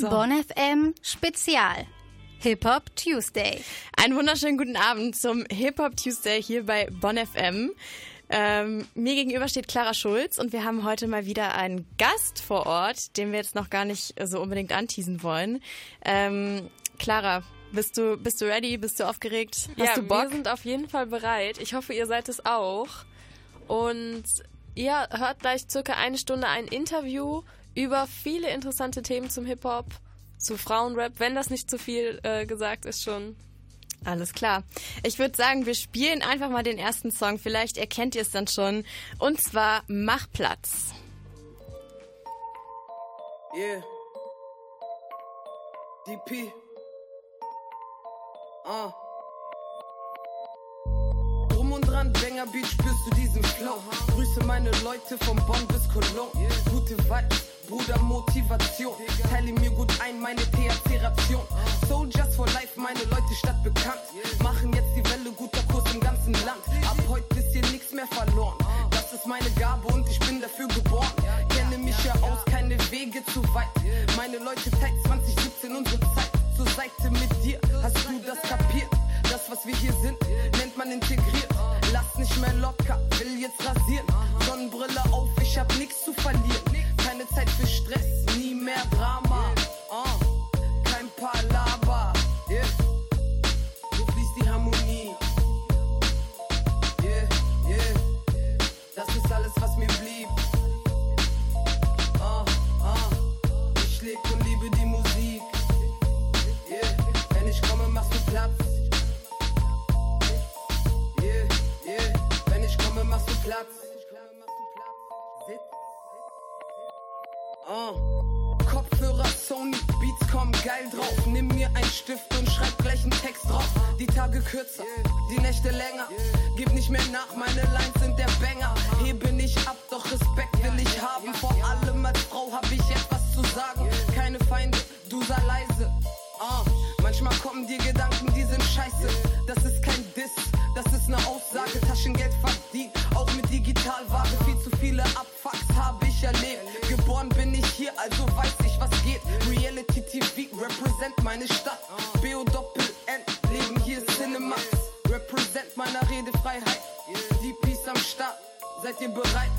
So. Bonn FM Spezial. Hip Hop Tuesday. Einen wunderschönen guten Abend zum Hip Hop Tuesday hier bei Bonn FM. Ähm, mir gegenüber steht Clara Schulz und wir haben heute mal wieder einen Gast vor Ort, den wir jetzt noch gar nicht so unbedingt anteasen wollen. Ähm, Clara, bist du, bist du ready? Bist du aufgeregt? Hast ja, du Bock? wir sind auf jeden Fall bereit. Ich hoffe, ihr seid es auch. Und ihr hört gleich circa eine Stunde ein Interview über viele interessante Themen zum Hip-Hop, zu Frauenrap, wenn das nicht zu viel äh, gesagt ist schon. Alles klar. Ich würde sagen, wir spielen einfach mal den ersten Song. Vielleicht erkennt ihr es dann schon. Und zwar Mach Platz. Yeah. DP. Ah. Drum und dran, Banger Beat, spürst du diesen Flow. Grüße meine Leute von Bonn bis Cologne. Gute Vibes Bruder, Motivation. Teile mir gut ein, meine THC-Ration. Soldiers for Life, meine Leute stadt bekannt. Machen jetzt die Welle, guter Kurs im ganzen Land. Ab heute ist hier nichts mehr verloren. Das ist meine Gabe und ich bin dafür geboren. Kenne mich ja aus, keine Wege zu weit. Meine Leute teilt 2017 unsere Zeit. Zur Seite mit dir, hast du das kapiert? Das, was wir hier sind, nennt man integriert. Lass nicht mehr locker, will jetzt rasieren. Sonnenbrille auf, ich hab nichts zu verlieren Zeit für Stress, nie mehr Drama. Geil drauf. Nimm mir einen Stift und schreib gleich einen Text drauf. Die Tage kürzer, die Nächte länger. Gib nicht mehr nach, meine Lines sind der Banger. Hebe nicht ab, doch Respekt will ich haben. Vor allem als Frau hab ich etwas zu sagen. Keine Feinde, du sei leise. Uh. Manchmal kommen dir Gedanken, die sind scheiße. Das ist kein Diss, das ist eine Aussage. Taschengeld verdient, represent meine Stadt. BO Doppel N, leben hier Cinemax. Represent meiner Redefreiheit. Die Peace am Start, seid ihr bereit?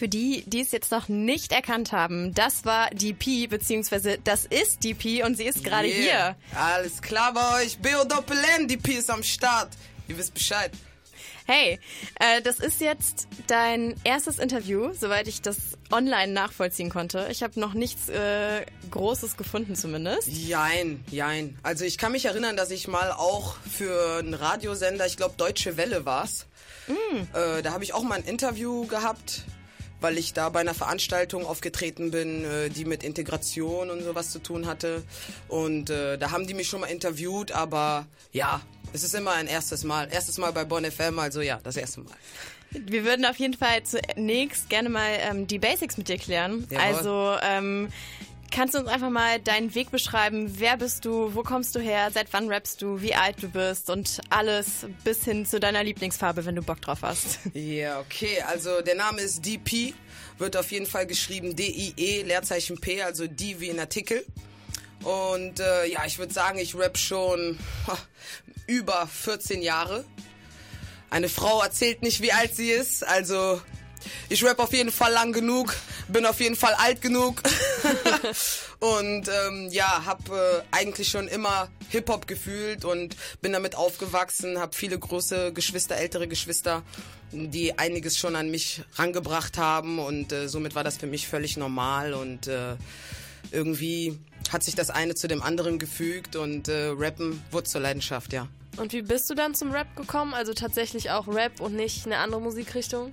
Für die, die es jetzt noch nicht erkannt haben, das war DP, beziehungsweise das ist DP und sie ist gerade yeah. hier. Alles klar bei euch. BO Doppel N, DP ist am Start. Ihr wisst Bescheid. Hey, äh, das ist jetzt dein erstes Interview, soweit ich das online nachvollziehen konnte. Ich habe noch nichts äh, Großes gefunden zumindest. Jein, jein. Also ich kann mich erinnern, dass ich mal auch für einen Radiosender, ich glaube Deutsche Welle war's, mm. äh, da habe ich auch mal ein Interview gehabt weil ich da bei einer Veranstaltung aufgetreten bin, äh, die mit Integration und sowas zu tun hatte. Und äh, da haben die mich schon mal interviewt, aber ja, es ist immer ein erstes Mal. Erstes Mal bei Bonn FM, also ja, das erste Mal. Wir würden auf jeden Fall zunächst gerne mal ähm, die Basics mit dir klären. Jawohl. Also ähm, kannst du uns einfach mal deinen Weg beschreiben? Wer bist du? Wo kommst du her? Seit wann rappst du? Wie alt du bist? Und alles bis hin zu deiner Lieblingsfarbe, wenn du Bock drauf hast. Ja, okay. Also der Name ist DP. Wird auf jeden Fall geschrieben D-I-E, Leerzeichen P, also D wie in Artikel. Und äh, ja, ich würde sagen, ich rap schon über 14 Jahre. Eine Frau erzählt nicht, wie alt sie ist, also ich rap auf jeden Fall lang genug, bin auf jeden Fall alt genug und ähm, ja, habe äh, eigentlich schon immer Hip-Hop gefühlt und bin damit aufgewachsen, habe viele große Geschwister, ältere Geschwister, die einiges schon an mich rangebracht haben und äh, somit war das für mich völlig normal und äh, irgendwie hat sich das eine zu dem anderen gefügt und äh, Rappen wurde zur Leidenschaft, ja. Und wie bist du dann zum Rap gekommen? Also tatsächlich auch Rap und nicht eine andere Musikrichtung?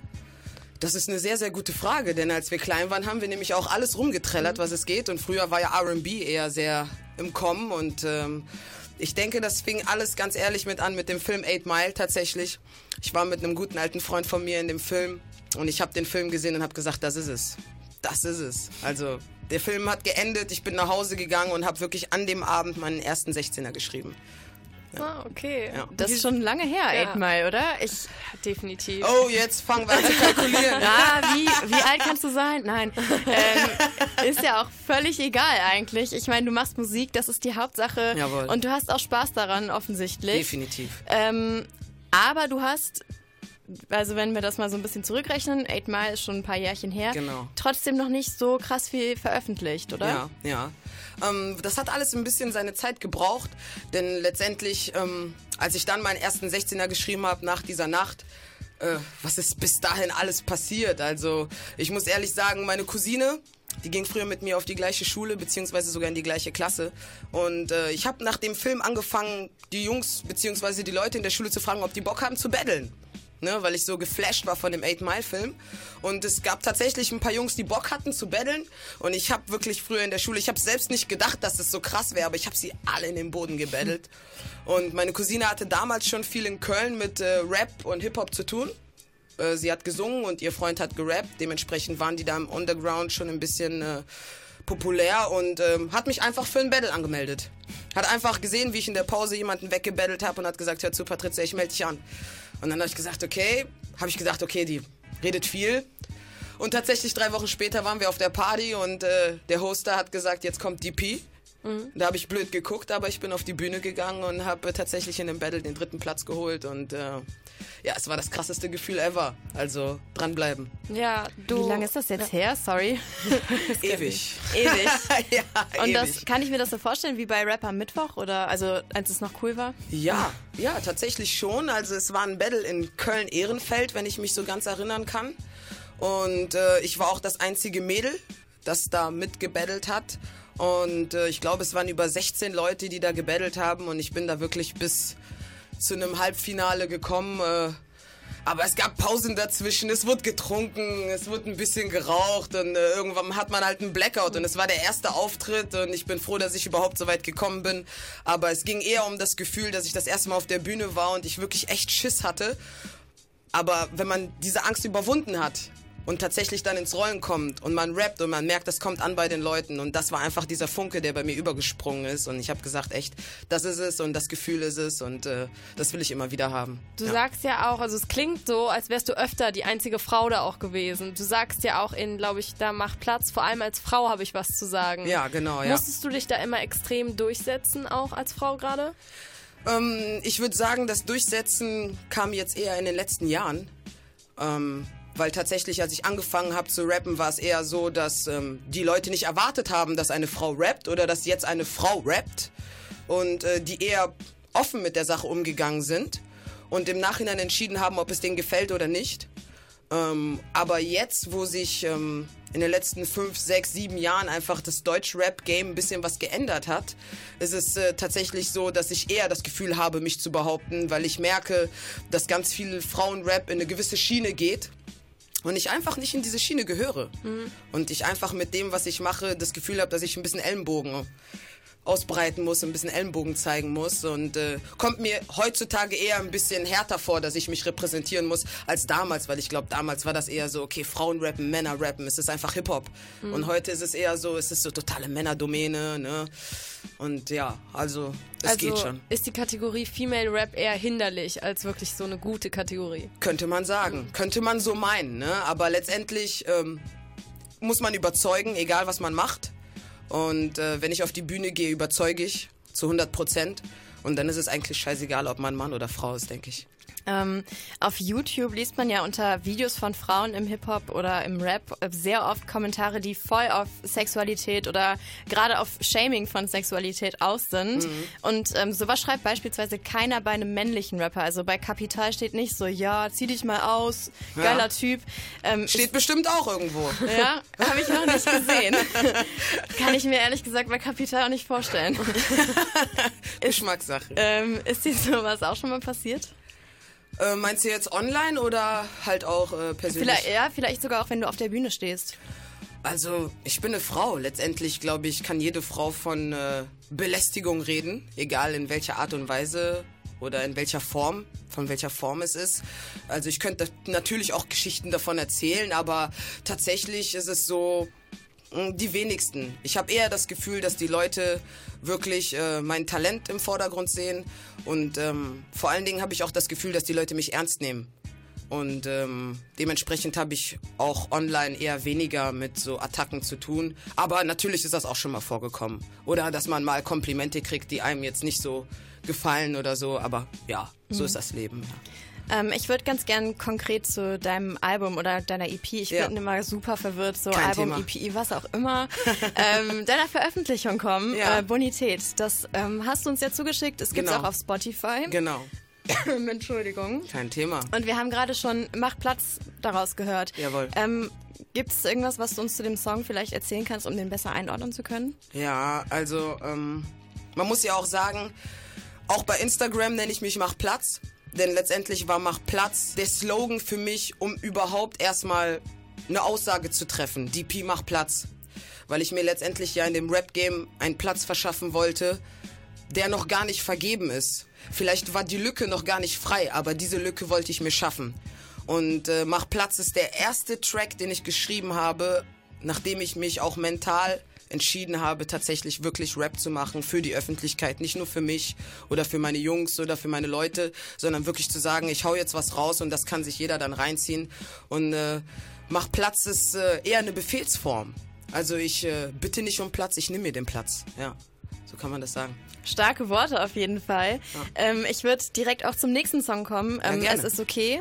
Das ist eine sehr, sehr gute Frage, denn als wir klein waren, haben wir nämlich auch alles rumgetrellert, was es geht. Und früher war ja RB eher sehr im Kommen. Und ähm, ich denke, das fing alles ganz ehrlich mit an mit dem Film Eight Mile tatsächlich. Ich war mit einem guten alten Freund von mir in dem Film und ich habe den Film gesehen und habe gesagt, das ist es. Das ist es. Also der Film hat geendet, ich bin nach Hause gegangen und habe wirklich an dem Abend meinen ersten 16er geschrieben. Ah, okay. Ja. Das ist schon lange her, ja. Mile, oder? Ich definitiv. Oh, jetzt fangen wir an zu kalkulieren. ja, wie, wie alt kannst du sein? Nein. Ähm, ist ja auch völlig egal eigentlich. Ich meine, du machst Musik, das ist die Hauptsache. Jawohl. Und du hast auch Spaß daran, offensichtlich. Definitiv. Ähm, aber du hast also wenn wir das mal so ein bisschen zurückrechnen, Eight Mile ist schon ein paar Jährchen her, genau. trotzdem noch nicht so krass viel veröffentlicht, oder? Ja, ja. Ähm, das hat alles ein bisschen seine Zeit gebraucht, denn letztendlich, ähm, als ich dann meinen ersten 16er geschrieben habe nach dieser Nacht, äh, was ist bis dahin alles passiert? Also ich muss ehrlich sagen, meine Cousine, die ging früher mit mir auf die gleiche Schule, beziehungsweise sogar in die gleiche Klasse. Und äh, ich habe nach dem Film angefangen, die Jungs, beziehungsweise die Leute in der Schule zu fragen, ob die Bock haben zu battlen ne, weil ich so geflasht war von dem Eight Mile Film. Und es gab tatsächlich ein paar Jungs, die Bock hatten zu battlen. Und ich habe wirklich früher in der Schule, ich habe selbst nicht gedacht, dass es so krass wäre, aber ich habe sie alle in den Boden gebettelt. Und meine Cousine hatte damals schon viel in Köln mit äh, Rap und Hip-Hop zu tun. Äh, sie hat gesungen und ihr Freund hat gerappt. Dementsprechend waren die da im Underground schon ein bisschen äh, populär und ähm, hat mich einfach für ein Battle angemeldet. Hat einfach gesehen, wie ich in der Pause jemanden weggebettelt habe und hat gesagt, hör zu, Patricia, ich melde dich an. Und dann habe ich gesagt, okay, habe ich gesagt, okay, die redet viel. Und tatsächlich drei Wochen später waren wir auf der Party und äh, der Hoster hat gesagt, jetzt kommt DP. Mhm. Da habe ich blöd geguckt, aber ich bin auf die Bühne gegangen und habe tatsächlich in dem Battle den dritten Platz geholt und äh, ja, es war das krasseste Gefühl ever. Also dranbleiben. Ja, du. Wie lange ist das jetzt ja. her? Sorry. ewig. Ewig. ja, und ewig. das kann ich mir das so vorstellen wie bei Rapper Mittwoch oder also als es noch cool war? Ja, ja, tatsächlich schon. Also es war ein Battle in Köln-Ehrenfeld, wenn ich mich so ganz erinnern kann. Und äh, ich war auch das einzige Mädel, das da mitgebattelt hat. Und äh, ich glaube, es waren über 16 Leute, die da gebettelt haben. Und ich bin da wirklich bis zu einem Halbfinale gekommen. Äh, aber es gab Pausen dazwischen, es wurde getrunken, es wurde ein bisschen geraucht und äh, irgendwann hat man halt einen Blackout und es war der erste Auftritt und ich bin froh, dass ich überhaupt so weit gekommen bin. Aber es ging eher um das Gefühl, dass ich das erste Mal auf der Bühne war und ich wirklich echt Schiss hatte. Aber wenn man diese Angst überwunden hat, und tatsächlich dann ins Rollen kommt und man rappt und man merkt, das kommt an bei den Leuten und das war einfach dieser Funke, der bei mir übergesprungen ist und ich habe gesagt, echt, das ist es und das Gefühl ist es und äh, das will ich immer wieder haben. Du ja. sagst ja auch, also es klingt so, als wärst du öfter die einzige Frau da auch gewesen. Du sagst ja auch in, glaube ich, da macht Platz, vor allem als Frau habe ich was zu sagen. Ja, genau, ja. Musstest du dich da immer extrem durchsetzen, auch als Frau gerade? Ähm, ich würde sagen, das Durchsetzen kam jetzt eher in den letzten Jahren. Ähm, weil tatsächlich, als ich angefangen habe zu rappen, war es eher so, dass ähm, die Leute nicht erwartet haben, dass eine Frau rappt oder dass jetzt eine Frau rappt und äh, die eher offen mit der Sache umgegangen sind und im Nachhinein entschieden haben, ob es denen gefällt oder nicht. Ähm, aber jetzt, wo sich ähm, in den letzten fünf, sechs, sieben Jahren einfach das Deutsch-Rap-Game ein bisschen was geändert hat, ist es äh, tatsächlich so, dass ich eher das Gefühl habe, mich zu behaupten, weil ich merke, dass ganz viel Frauenrap in eine gewisse Schiene geht und ich einfach nicht in diese Schiene gehöre. Mhm. Und ich einfach mit dem, was ich mache, das Gefühl habe, dass ich ein bisschen Ellenbogen ausbreiten muss, ein bisschen Ellenbogen zeigen muss und äh, kommt mir heutzutage eher ein bisschen härter vor, dass ich mich repräsentieren muss als damals, weil ich glaube, damals war das eher so, okay, Frauen rappen, Männer rappen, es ist einfach Hip-Hop. Mhm. Und heute ist es eher so, es ist so totale Männerdomäne, ne? Und ja, also es also geht schon. Ist die Kategorie Female Rap eher hinderlich als wirklich so eine gute Kategorie? Könnte man sagen, mhm. könnte man so meinen, ne? Aber letztendlich ähm, muss man überzeugen, egal was man macht. Und äh, wenn ich auf die Bühne gehe, überzeuge ich zu 100 Prozent. Und dann ist es eigentlich scheißegal, ob man Mann oder Frau ist, denke ich. Ähm, auf YouTube liest man ja unter Videos von Frauen im Hip-Hop oder im Rap sehr oft Kommentare, die voll auf Sexualität oder gerade auf Shaming von Sexualität aus sind. Mhm. Und ähm, sowas schreibt beispielsweise keiner bei einem männlichen Rapper. Also bei Kapital steht nicht so, ja, zieh dich mal aus, geiler ja. Typ. Ähm, steht bestimmt auch irgendwo. Ja, habe ich noch nicht gesehen. Kann ich mir ehrlich gesagt bei Kapital auch nicht vorstellen. Geschmackssache. Ähm, ist dir sowas auch schon mal passiert? Äh, meinst du jetzt online oder halt auch äh, persönlich? Vielleicht, ja, vielleicht sogar auch, wenn du auf der Bühne stehst. Also, ich bin eine Frau. Letztendlich, glaube ich, kann jede Frau von äh, Belästigung reden, egal in welcher Art und Weise oder in welcher Form, von welcher Form es ist. Also ich könnte natürlich auch Geschichten davon erzählen, aber tatsächlich ist es so, die wenigsten. Ich habe eher das Gefühl, dass die Leute wirklich äh, mein Talent im Vordergrund sehen und ähm, vor allen Dingen habe ich auch das Gefühl, dass die Leute mich ernst nehmen. Und ähm, dementsprechend habe ich auch online eher weniger mit so Attacken zu tun. Aber natürlich ist das auch schon mal vorgekommen. Oder dass man mal Komplimente kriegt, die einem jetzt nicht so gefallen oder so. Aber ja, so mhm. ist das Leben. Ja. Ähm, ich würde ganz gern konkret zu deinem Album oder deiner EP, ich ja. bin immer super verwirrt, so Kein Album, Thema. EP, was auch immer, ähm, deiner Veröffentlichung kommen, ja. äh, Bonität. Das ähm, hast du uns ja zugeschickt, es gibt es genau. auch auf Spotify. Genau. Entschuldigung. Kein Thema. Und wir haben gerade schon Mach Platz daraus gehört. Jawohl. Ähm, Gibt es irgendwas, was du uns zu dem Song vielleicht erzählen kannst, um den besser einordnen zu können? Ja, also ähm, man muss ja auch sagen, auch bei Instagram nenne ich mich Mach Platz. Denn letztendlich war Mach Platz der Slogan für mich, um überhaupt erstmal eine Aussage zu treffen. DP Mach Platz. Weil ich mir letztendlich ja in dem Rap-Game einen Platz verschaffen wollte, der noch gar nicht vergeben ist. Vielleicht war die Lücke noch gar nicht frei, aber diese Lücke wollte ich mir schaffen. Und äh, Mach Platz ist der erste Track, den ich geschrieben habe, nachdem ich mich auch mental entschieden habe, tatsächlich wirklich Rap zu machen für die Öffentlichkeit. Nicht nur für mich oder für meine Jungs oder für meine Leute, sondern wirklich zu sagen, ich hau jetzt was raus und das kann sich jeder dann reinziehen. Und äh, mach Platz ist äh, eher eine Befehlsform. Also ich äh, bitte nicht um Platz, ich nehme mir den Platz. Ja, so kann man das sagen. Starke Worte auf jeden Fall. Ja. Ähm, ich würde direkt auch zum nächsten Song kommen. Ähm, ja, es ist okay.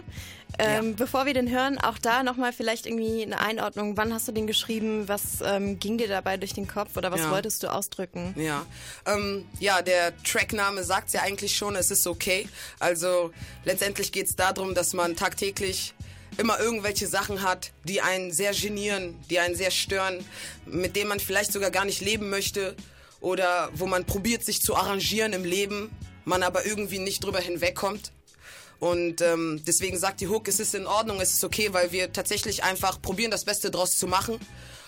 Ähm, ja. Bevor wir den hören, auch da nochmal vielleicht irgendwie eine Einordnung. Wann hast du den geschrieben? Was ähm, ging dir dabei durch den Kopf oder was ja. wolltest du ausdrücken? Ja, ähm, ja, der Trackname sagt ja eigentlich schon, es ist okay. Also letztendlich geht es darum, dass man tagtäglich immer irgendwelche Sachen hat, die einen sehr genieren, die einen sehr stören, mit denen man vielleicht sogar gar nicht leben möchte oder wo man probiert, sich zu arrangieren im Leben, man aber irgendwie nicht drüber hinwegkommt. Und ähm, deswegen sagt die Hook, es ist in Ordnung, es ist okay, weil wir tatsächlich einfach probieren, das Beste draus zu machen,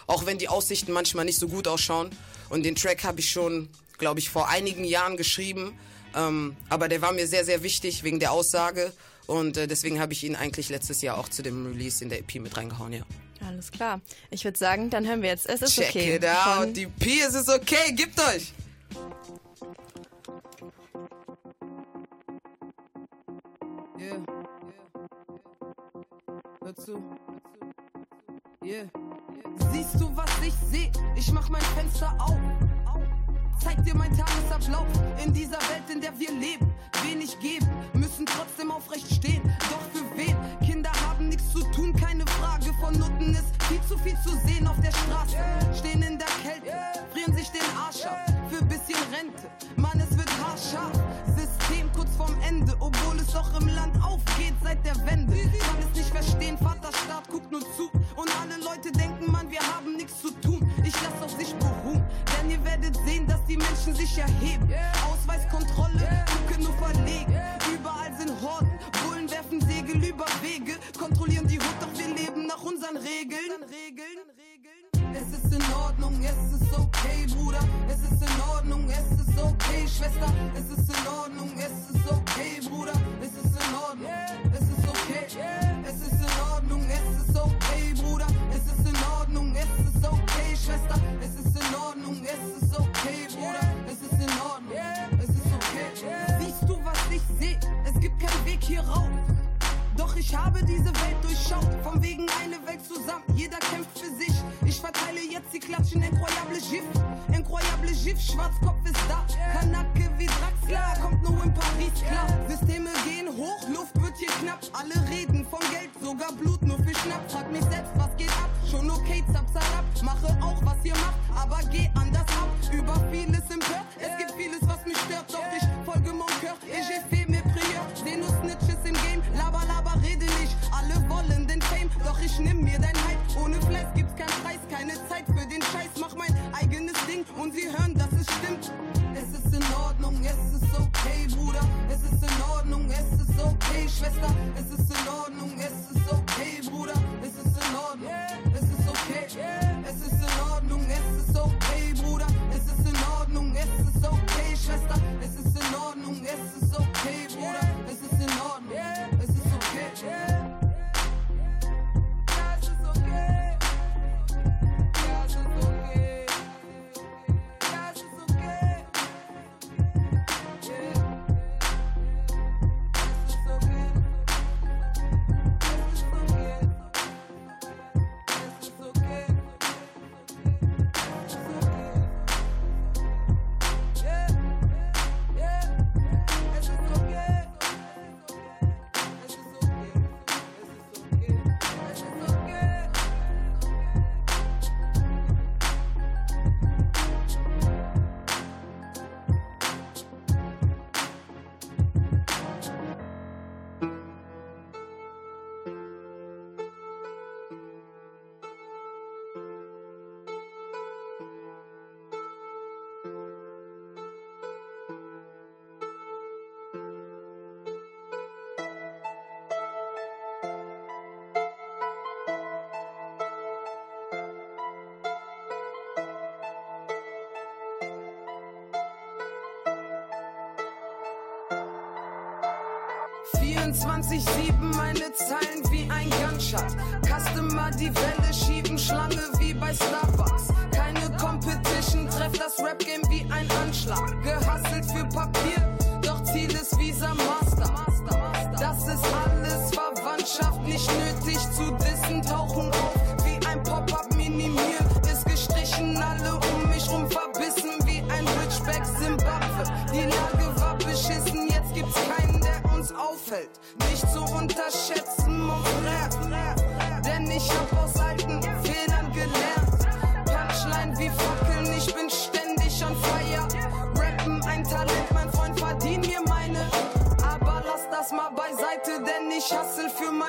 auch wenn die Aussichten manchmal nicht so gut ausschauen. Und den Track habe ich schon, glaube ich, vor einigen Jahren geschrieben. Ähm, aber der war mir sehr, sehr wichtig wegen der Aussage. Und äh, deswegen habe ich ihn eigentlich letztes Jahr auch zu dem Release in der EP mit reingehauen, ja. Alles klar. Ich würde sagen, dann hören wir jetzt. Es ist Check okay. Check it out. Die EP, es ist okay. Gibt euch. Yeah. Hör zu. Yeah. Siehst du, was ich seh? Ich mach mein Fenster auf. Zeig dir mein Tagesablauf in dieser Welt, in der wir leben. Wenig geben, müssen trotzdem aufrecht stehen. Doch für wen? Kinder haben nichts zu tun, keine Frage. Von Nutten ist viel zu viel zu sehen auf der Straße. Stehen in der Kälte, frieren sich den Arsch ab. Für bisschen Rente, Mann, es wird haarscharf. Vorm Ende, obwohl es doch im Land aufgeht seit der Wende. Kann es nicht verstehen, Vaterstaat guckt nur zu. Und alle Leute denken, Mann, wir haben nichts zu tun. Ich lass auf sich beruhen, denn ihr werdet sehen, dass die Menschen sich erheben. Ausweiskontrolle, gucke nur verlegen. Überall sind Horden, Bullen werfen Segel über Wege, kontrollieren die Hut, doch wir leben nach unseren Regeln. Es ist in Ordnung, es ist okay, Bruder. Es ist in Ordnung, es ist okay, Schwester. Es ist in Ordnung, es ist okay, ich habe diese Welt durchschaut, von wegen eine Welt zusammen, jeder kämpft für sich. Ich verteile jetzt die Klatschen, incroyable Gif, incroyable Gif, Schwarzkopf ist da. Kanake wie Draxler, kommt nur in Paris klar. Systeme gehen hoch, Luft wird Loot nur für Schnapp. Frag mich selbst, was geht ab? Schon okay, zap, zap, Mache auch, was ihr macht, aber geh anders ab. Über vieles im Hör, es gibt vieles, was mich stört. Doch ich ich nimm mir dein Hype. Ohne Fleiß gibt's keinen Preis, keine Zeit für den Scheiß. Mach mein eigenes Ding und sie hören, dass es stimmt. Es ist in Ordnung, es ist okay, Bruder. Es ist in Ordnung, es ist okay, Schwester. Es ist in Ordnung, es ist okay, Bruder. Es ist in Ordnung, es ist okay. Es ist in Ordnung, es ist okay, Bruder. Es ist in Ordnung, es ist okay, Schwester. Es Zeilen wie ein Gunshot. Customer die Welle schieben, Schlange wie bei Starbucks. Keine Competition, treff das Rap-Game wie ein Anschlag. Gehasselt für Papier, doch Ziel ist Visa Master. Das ist alles Verwandtschaft, nicht nötig zu dissen. Tauchen auf wie ein Pop-Up minimieren. Ist gestrichen, alle um mich rum verbissen wie ein Richback Zimbabwe. Die Lage war beschissen, jetzt gibt's keinen, der uns auffällt. Nicht zu unterschätzen. Denn ich hab aus alten Fehlern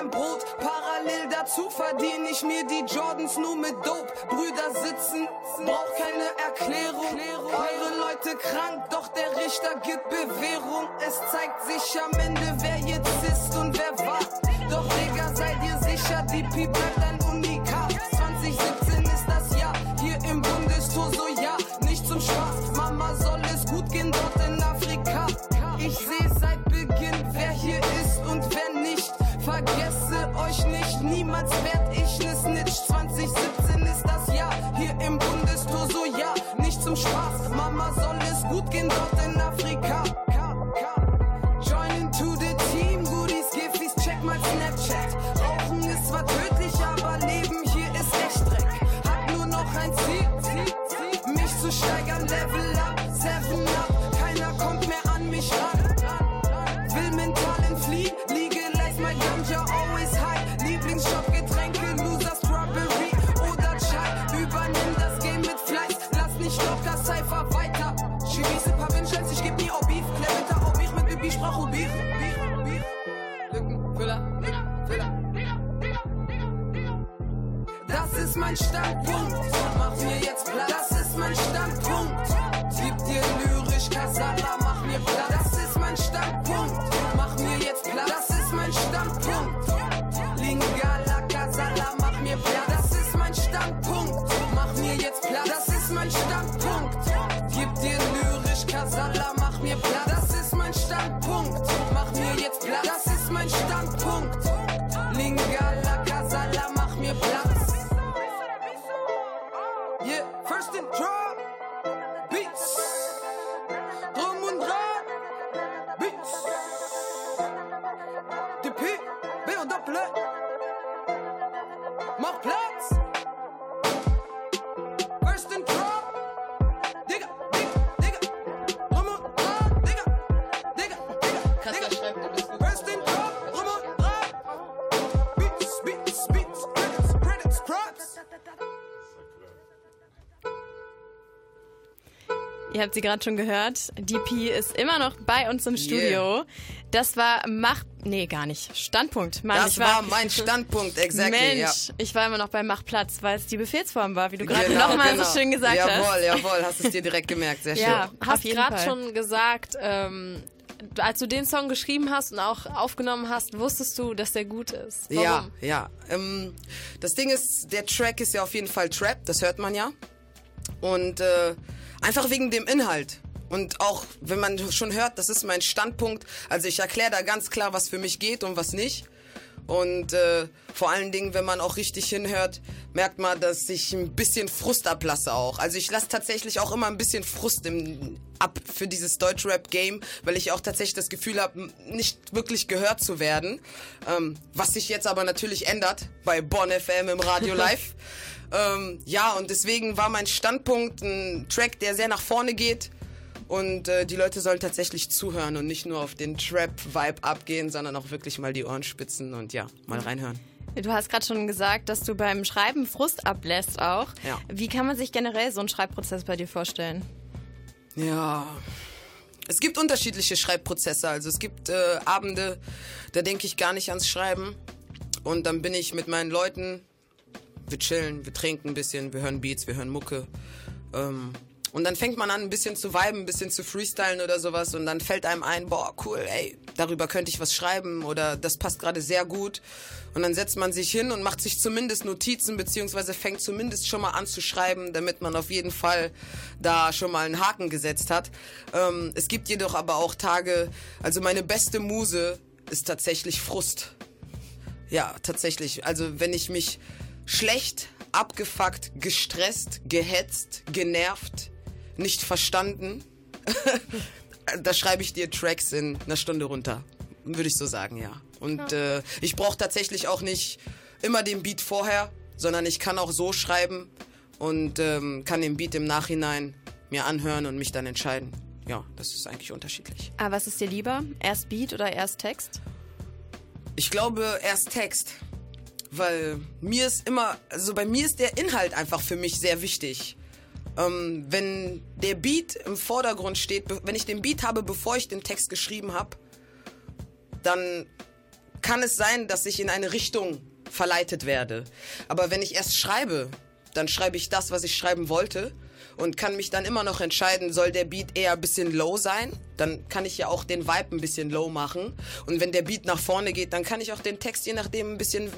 mein Brot. Parallel dazu verdiene ich mir die Jordans nur mit Dope. Brüder sitzen, braucht keine Erklärung. Eure Leute krank, doch der Richter gibt Bewährung. Es zeigt sich am Ende, wer jetzt ist und wer war. Doch Digga, seid ihr sicher, die Pi bleibt euch nicht, niemals werd ich ne Snitch. 2017 ist das Jahr, hier im Bundestor so ja, nicht zum Spaß. Mama soll es gut gehen dort in Afrika. Ich Bibi, sprach auf Beef. Lückenfüller, Lückenfüller. Das ist mein Standpunkt. Mach mir jetzt Platz. Das ist mein Standpunkt. Gib dir lyrisch Kasala, Ihr habt sie gerade schon gehört. DP ist immer noch bei uns im Studio. Yeah. Das war Mach... Nee, gar nicht. Standpunkt. Mann, Das ich war mein Standpunkt, exactly. Mensch, ja. ich war immer noch bei Mach Platz, weil es die Befehlsform war, wie du gerade Genau, nochmal genau. so schön gesagt hast. Jawohl, jawohl, hast es dir direkt gemerkt, sehr schön. Ja, hast gerade schon gesagt, ähm, als du den Song geschrieben hast und auch aufgenommen hast, wusstest du, dass der gut ist. Warum? Ja, ja. Ähm, das Ding ist, der Track ist ja auf jeden Fall Trap, das hört man ja. Und äh, einfach wegen dem Inhalt. Und auch, wenn man schon hört, das ist mein Standpunkt. Also ich erkläre da ganz klar, was für mich geht und was nicht. Und äh, vor allen Dingen, wenn man auch richtig hinhört, merkt man, dass ich ein bisschen Frust ablasse auch. Also ich lasse tatsächlich auch immer ein bisschen Frust im, ab für dieses Deutschrap-Game, weil ich auch tatsächlich das Gefühl habe, nicht wirklich gehört zu werden. Ähm, was sich jetzt aber natürlich ändert bei Bonn FM im Radio Live. Ähm, ja, und deswegen war mein Standpunkt ein Track, der sehr nach vorne geht. Und äh, die Leute sollen tatsächlich zuhören und nicht nur auf den Trap-Vibe abgehen, sondern auch wirklich mal die Ohren spitzen und ja, mal reinhören. Du hast gerade schon gesagt, dass du beim Schreiben Frust ablässt auch. Ja. Wie kann man sich generell so einen Schreibprozess bei dir vorstellen? Ja. Es gibt unterschiedliche Schreibprozesse. Also es gibt äh, Abende, da denke ich gar nicht ans Schreiben. Und dann bin ich mit meinen Leuten, wir chillen, wir trinken ein bisschen, wir hören Beats, wir hören Mucke. Ähm, und dann fängt man an, ein bisschen zu viben, ein bisschen zu freestylen oder sowas. Und dann fällt einem ein, boah, cool, ey, darüber könnte ich was schreiben oder das passt gerade sehr gut. Und dann setzt man sich hin und macht sich zumindest Notizen, beziehungsweise fängt zumindest schon mal an zu schreiben, damit man auf jeden Fall da schon mal einen Haken gesetzt hat. Ähm, es gibt jedoch aber auch Tage, also meine beste Muse ist tatsächlich Frust. Ja, tatsächlich. Also wenn ich mich schlecht, abgefuckt, gestresst, gehetzt, genervt, nicht verstanden, da schreibe ich dir Tracks in einer Stunde runter. Würde ich so sagen, ja. Und äh, ich brauche tatsächlich auch nicht immer den Beat vorher, sondern ich kann auch so schreiben und ähm, kann den Beat im Nachhinein mir anhören und mich dann entscheiden. Ja, das ist eigentlich unterschiedlich. Aber was ist dir lieber? Erst Beat oder erst Text? Ich glaube erst Text, weil mir ist immer, also bei mir ist der Inhalt einfach für mich sehr wichtig. Ähm, wenn der Beat im Vordergrund steht, wenn ich den Beat habe, bevor ich den Text geschrieben habe, dann kann es sein, dass ich in eine Richtung verleitet werde. Aber wenn ich erst schreibe, dann schreibe ich das, was ich schreiben wollte und kann mich dann immer noch entscheiden, soll der Beat eher ein bisschen low sein? Dann kann ich ja auch den Vibe ein bisschen low machen. Und wenn der Beat nach vorne geht, dann kann ich auch den Text je nachdem ein bisschen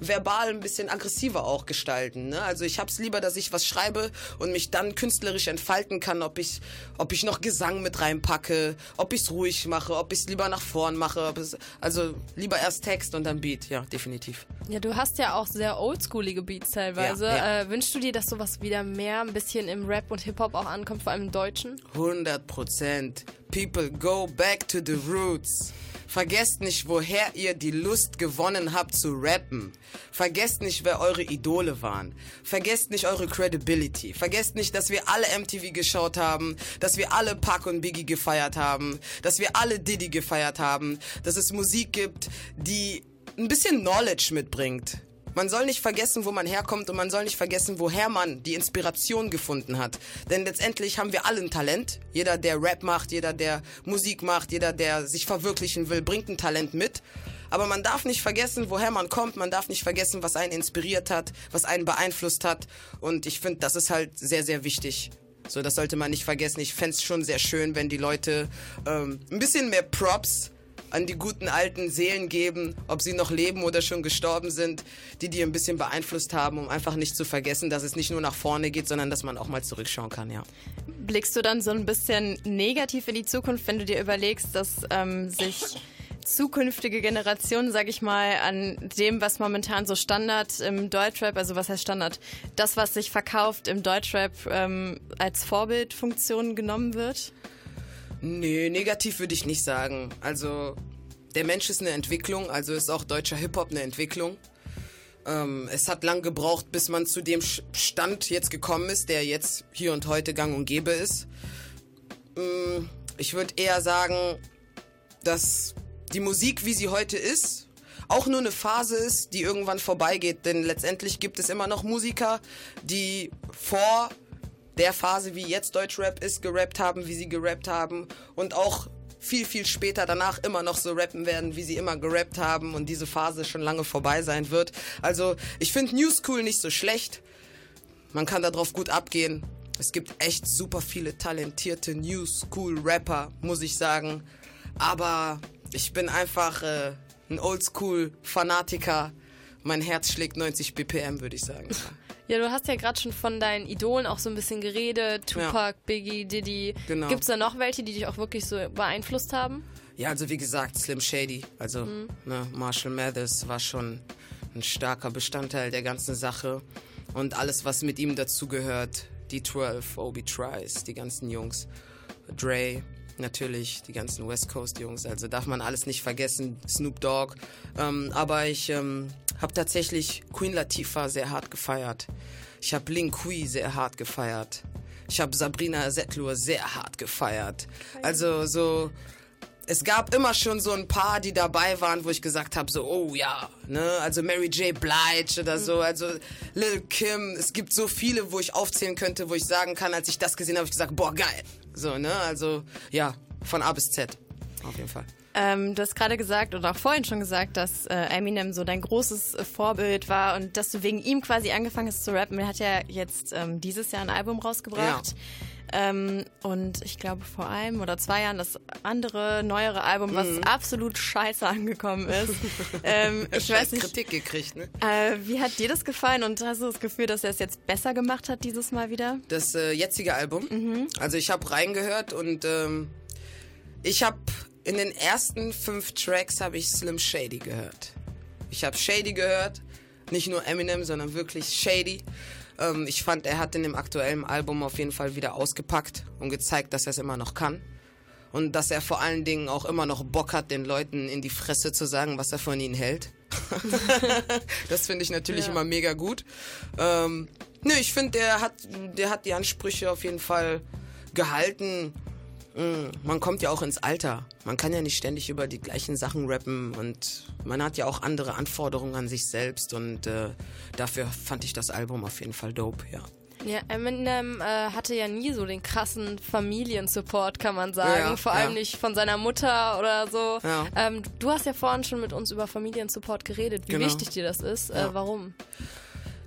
verbal, ein bisschen aggressiver auch gestalten. Ne? Also ich hab's lieber, dass ich was schreibe und mich dann künstlerisch entfalten kann, ob ich, ob ich noch Gesang mit reinpacke, ob ich's ruhig mache, ob ich's lieber nach vorn mache. Also lieber erst Text und dann Beat, ja, definitiv. Ja, du hast ja auch sehr oldschoolige Beats teilweise. Ja, ja. Äh, wünschst du dir, dass sowas wieder mehr ein bisschen im Rap und Hip-Hop auch ankommt, vor allem im Deutschen? 100 Prozent. People, go back to the roots. Vergesst nicht, woher ihr die Lust gewonnen habt zu rappen. Vergesst nicht, wer eure Idole waren. Vergesst nicht eure Credibility. Vergesst nicht, dass wir alle MTV geschaut haben, dass wir alle Pac und Biggie gefeiert haben, dass wir alle Diddy gefeiert haben, dass es Musik gibt, die ein bisschen Knowledge mitbringt. Man soll nicht vergessen, wo man herkommt und man soll nicht vergessen, woher man die Inspiration gefunden hat. Denn letztendlich haben wir alle ein Talent. Jeder, der Rap macht, jeder, der Musik macht, jeder, der sich verwirklichen will, bringt ein Talent mit. Aber man darf nicht vergessen, woher man kommt. Man darf nicht vergessen, was einen inspiriert hat, was einen beeinflusst hat. Und ich finde, das ist halt sehr, sehr wichtig. So, das sollte man nicht vergessen. Ich fänd's schon sehr schön, wenn die Leute ähm, ein bisschen mehr Props an die guten alten Seelen geben, ob sie noch leben oder schon gestorben sind, die die ein bisschen beeinflusst haben, um einfach nicht zu vergessen, dass es nicht nur nach vorne geht, sondern dass man auch mal zurückschauen kann, ja. Blickst du dann so ein bisschen negativ in die Zukunft, wenn du dir überlegst, dass ähm, sich zukünftige Generationen, sag ich mal, an dem, was momentan so Standard im Deutschrap, also was heißt Standard, das, was sich verkauft im Deutschrap ähm, als Vorbildfunktion genommen wird? Nee, negativ würde ich nicht sagen. Also, der Mensch ist eine Entwicklung, also ist auch deutscher Hip-Hop eine Entwicklung. Ähm, es hat lang gebraucht, bis man zu dem Stand jetzt gekommen ist, der jetzt hier und heute gang und gäbe ist. Mm, Ich würde eher sagen, dass die Musik, wie sie heute ist, auch nur eine Phase ist, die irgendwann vorbeigeht. Denn letztendlich gibt es immer noch Musiker, die vor der Phase, wie jetzt Deutschrap ist, gerappt haben, wie sie gerappt haben und auch viel, viel später danach immer noch so rappen werden, wie sie immer gerappt haben und diese Phase schon lange vorbei sein wird. Also ich finde New School nicht so schlecht. Man kann darauf gut abgehen. Es gibt echt super viele talentierte New School Rapper, muss ich sagen. Aber ich bin einfach äh, ein Oldschool Fanatiker. Mein Herz schlägt 90 BPM, würde ich sagen. Ja, du hast ja gerade schon von deinen Idolen auch so ein bisschen geredet. Tupac, ja. Biggie, Diddy. Genau. Gibt es da noch welche, die dich auch wirklich so beeinflusst haben? Ja, also wie gesagt, Slim Shady, also mhm. ne, Marshall Mathers war schon ein starker Bestandteil der ganzen Sache. Und alles, was mit ihm dazugehört, die 12, Obi Trice, die ganzen Jungs, Dre, natürlich die ganzen West Coast Jungs, also darf man alles nicht vergessen, Snoop Dogg. Ähm, aber ich ähm, habe tatsächlich Queen Latifah sehr hart gefeiert. Ich habe Lin Kui sehr hart gefeiert. Ich habe Sabrina Settlur sehr hart gefeiert. Also so es gab immer schon so ein paar, die dabei waren, wo ich gesagt habe, so, oh ja, ne, also Mary J. Blige oder so, also Lil Kim, es gibt so viele, wo ich aufzählen könnte, wo ich sagen kann, als ich das gesehen habe, ich gesagt, boah, geil. So, ne, also, ja, von A bis Z, auf jeden Fall. Ähm, du hast gerade gesagt oder auch vorhin schon gesagt, dass äh, Eminem so dein großes äh, Vorbild war und dass du wegen ihm quasi angefangen hast zu rappen. Er hat ja jetzt ähm, dieses Jahr ein Album rausgebracht. Ja. Ähm, und ich glaube vor einem oder zwei Jahren das andere, neuere Album, was mhm. absolut scheiße angekommen ist. ähm, ich weiß nicht. Kritik gekriegt, ne? Äh, wie hat dir das gefallen und hast du das Gefühl, dass er es jetzt besser gemacht hat dieses Mal wieder? Das äh, jetzige Album. Mhm. Also ich habe reingehört und ähm, ich habe in den ersten fünf Tracks habe ich Slim Shady gehört. Ich habe Shady gehört, nicht nur Eminem, sondern wirklich Shady. Ähm, ich fand, er hat in dem aktuellen Album auf jeden Fall wieder ausgepackt und gezeigt, dass er es immer noch kann. Und dass er vor allen Dingen auch immer noch Bock hat, den Leuten in die Fresse zu sagen, was er von ihnen hält. das finde ich natürlich ja. immer mega gut. Ähm, nö, ich finde, der hat, der hat die Ansprüche auf jeden Fall gehalten. Mm, man kommt ja auch ins Alter. Man kann ja nicht ständig über die gleichen Sachen rappen und man hat ja auch andere Anforderungen an sich selbst und äh, dafür fand ich das Album auf jeden Fall dope, ja. Ja, Eminem äh, hatte ja nie so den krassen Familiensupport, kann man sagen. Ja, Vor allem ja. nicht von seiner Mutter oder so. Ja. Ähm, du hast ja vorhin schon mit uns über Familiensupport geredet, wie genau. wichtig dir das ist. Äh, warum?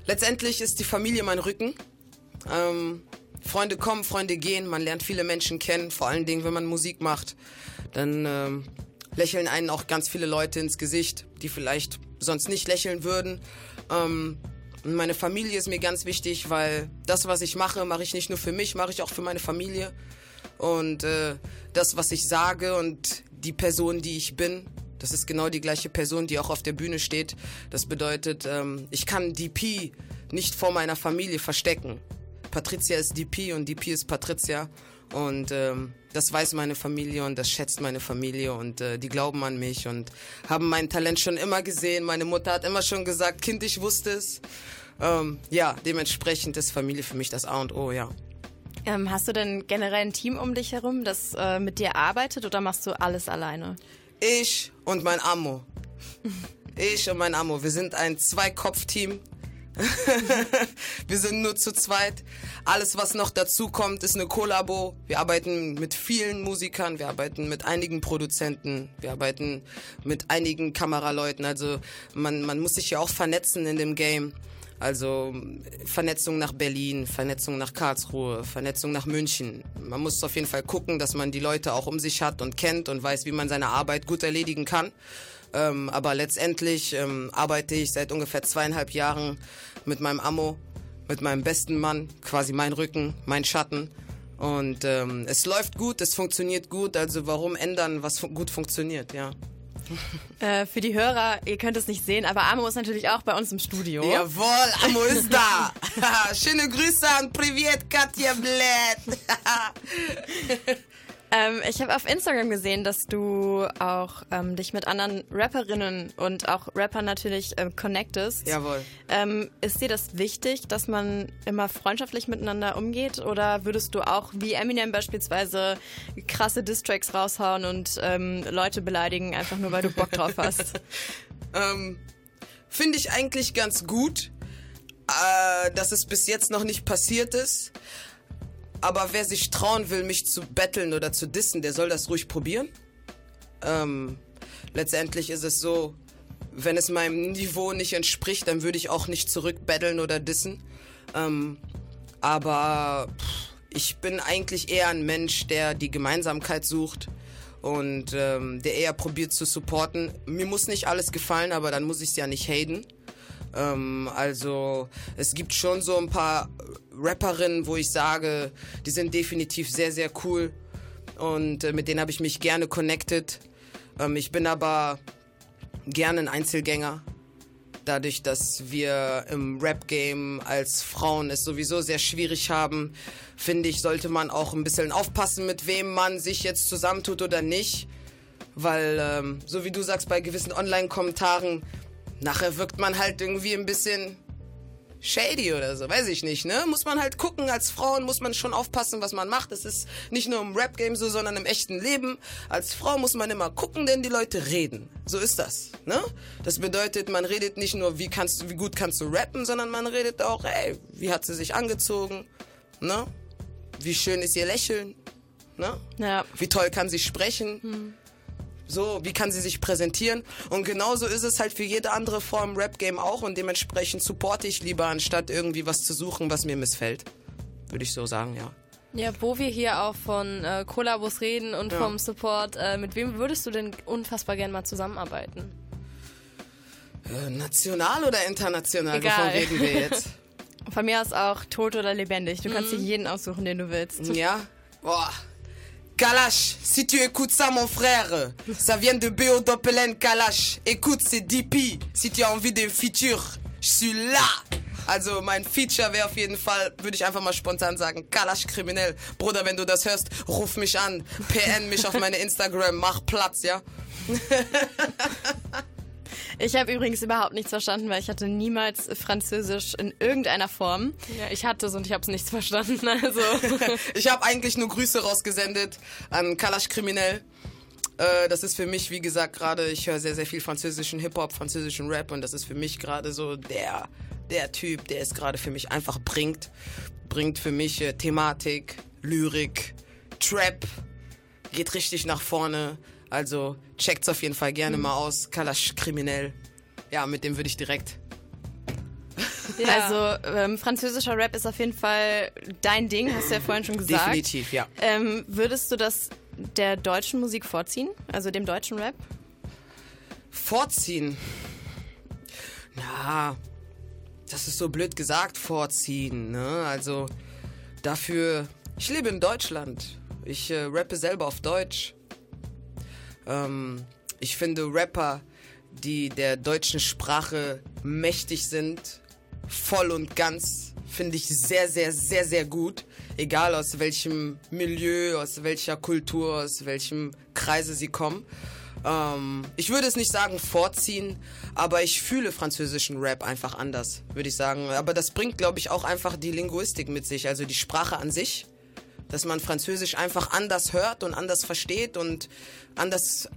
Letztendlich ist die Familie mein Rücken. Ähm, Freunde kommen, Freunde gehen, man lernt viele Menschen kennen, vor allen Dingen, wenn man Musik macht. Dann ähm, lächeln einen auch ganz viele Leute ins Gesicht, die vielleicht sonst nicht lächeln würden. Ähm, meine Familie ist mir ganz wichtig, weil das, was ich mache, mache ich nicht nur für mich, mache ich auch für meine Familie. Und äh, das, was ich sage und die Person, die ich bin, das ist genau die gleiche Person, die auch auf der Bühne steht. Das bedeutet, ähm, ich kann DP nicht vor meiner Familie verstecken. Patricia ist DP und DP ist Patricia. Und ähm, das weiß meine Familie und das schätzt meine Familie und äh, die glauben an mich und haben mein Talent schon immer gesehen. Meine Mutter hat immer schon gesagt, Kind, ich wusste es. Ähm, ja, dementsprechend ist Familie für mich das A und O, ja. Ähm, hast du denn generell ein Team um dich herum, das äh, mit dir arbeitet oder machst du alles alleine? Ich und mein Amo. ich und mein Amo. Wir sind ein Zweikopf-Team. wir sind nur zu zweit. Alles, was noch dazu kommt, ist eine Kollabo. Wir arbeiten mit vielen Musikern, wir arbeiten mit einigen Produzenten, wir arbeiten mit einigen Kameraleuten. Also man, man muss sich ja auch vernetzen in dem Game. Also Vernetzung nach Berlin, Vernetzung nach Karlsruhe, Vernetzung nach München. Man muss auf jeden Fall gucken, dass man die Leute auch um sich hat und kennt und weiß, wie man seine Arbeit gut erledigen kann. Ähm, aber letztendlich ähm, arbeite ich seit ungefähr zweieinhalb Jahren mit meinem Ammo, mit meinem besten Mann, quasi mein Rücken, mein Schatten. Und ähm, es läuft gut, es funktioniert gut, also warum ändern, was fu gut funktioniert, ja. Äh, für die Hörer, ihr könnt es nicht sehen, aber Amo ist natürlich auch bei uns im Studio. Jawohl, Amo ist da. Schöne Grüße an Privet Katja Bled. Ähm, ich habe auf Instagram gesehen, dass du auch ähm, dich mit anderen Rapperinnen und auch Rappern natürlich äh, connectest. Jawohl. Ähm, ist dir das wichtig, dass man immer freundschaftlich miteinander umgeht? Oder würdest du auch wie Eminem beispielsweise krasse Distracks raushauen und ähm, Leute beleidigen, einfach nur weil du Bock drauf hast? Ähm, finde ich eigentlich ganz gut, äh, dass es bis jetzt noch nicht passiert ist. Aber wer sich trauen will, mich zu betteln oder zu dissen, der soll das ruhig probieren. Ähm, letztendlich ist es so, wenn es meinem Niveau nicht entspricht, dann würde ich auch nicht zurück betteln oder dissen. Ähm, aber pff, ich bin eigentlich eher ein Mensch, der die Gemeinsamkeit sucht und ähm, der eher probiert zu supporten. Mir muss nicht alles gefallen, aber dann muss ich es ja nicht haten. Ähm, also es gibt schon so ein paar Rapperinnen, wo ich sage, die sind definitiv sehr, sehr cool und äh, mit denen habe ich mich gerne connected. Ähm, ich bin aber gerne ein Einzelgänger. Dadurch, dass wir im Rap-Game als Frauen es sowieso sehr schwierig haben, finde ich, sollte man auch ein bisschen aufpassen, mit wem man sich jetzt zusammentut oder nicht. Weil, ähm, so wie du sagst, bei gewissen Online-Kommentaren, nachher wirkt man halt irgendwie ein bisschen shady oder so, weiß ich nicht, ne? Muss man halt gucken, als Frauen muss man schon aufpassen, was man macht. Es ist nicht nur im Rap-Game so, sondern im echten Leben. Als Frau muss man immer gucken, denn die Leute reden. So ist das, ne? Das bedeutet, man redet nicht nur, wie kannst du, wie gut kannst du rappen, sondern man redet auch, ey, wie hat sie sich angezogen, ne? Wie schön ist ihr Lächeln, ne? Ja. Wie toll kann sie sprechen. So, wie kann sie sich präsentieren? Und genauso ist es halt für jede andere Form Rap-Game auch und dementsprechend supporte ich lieber, anstatt irgendwie was zu suchen, was mir missfällt. Würde ich so sagen, ja. Ja, wo wir hier auch von äh, Kollabos reden und Ja. vom Support, äh, mit wem würdest du denn unfassbar gern mal zusammenarbeiten? Äh, national oder international? Egal. Wovon reden wir jetzt? Von mir aus auch tot oder lebendig. Du kannst dir jeden aussuchen, den du willst. ja? Boah. Kalash, si tu écoutes ça, mon frère, ça vient de BO Doppelen Kalash. Écoute, c'est DP. Si tu as envie d'un feature, je suis là. Also mein Feature wäre auf jeden Fall, würde ich einfach mal spontan sagen, Kalash kriminell. Bruder, wenn du das hörst, ruf mich an, PN mich auf meine Instagram, mach Platz, ja? Ich habe übrigens überhaupt nichts verstanden, weil ich hatte niemals Französisch in irgendeiner Form. Ja, ich hatte es und ich habe es nichts verstanden. Also Ich habe eigentlich nur Grüße rausgesendet an Kalash Kriminell. Äh, das ist für mich, wie gesagt, gerade, ich höre sehr, sehr viel französischen Hip-Hop, französischen Rap und das ist für mich gerade so der, der Typ, der es gerade für mich einfach bringt. Bringt für mich äh, Thematik, Lyrik, Trap, geht richtig nach vorne. Also checkt's auf jeden Fall gerne mal aus. Kalash Kriminell. Ja, mit dem würde ich direkt. Also ähm, französischer Rap ist auf jeden Fall dein Ding, hast du ja vorhin schon gesagt. Definitiv, ja. Ähm, würdest du das der deutschen Musik vorziehen? Also dem deutschen Rap? Vorziehen. Na, das ist so blöd gesagt, vorziehen. Ne? Also dafür, ich lebe in Deutschland. Ich äh, rappe selber auf Deutsch. Ähm, ich finde Rapper, die der deutschen Sprache mächtig sind, voll und ganz, finde ich sehr, sehr, sehr, sehr gut. Egal aus welchem Milieu, aus welcher Kultur, aus welchem Kreise sie kommen. Ähm, ich würde es nicht sagen vorziehen, aber ich fühle französischen Rap einfach anders, würde ich sagen. Aber das bringt, glaube ich, auch einfach die Linguistik mit sich, also die Sprache an sich. Dass man Französisch einfach anders hört und anders versteht und anders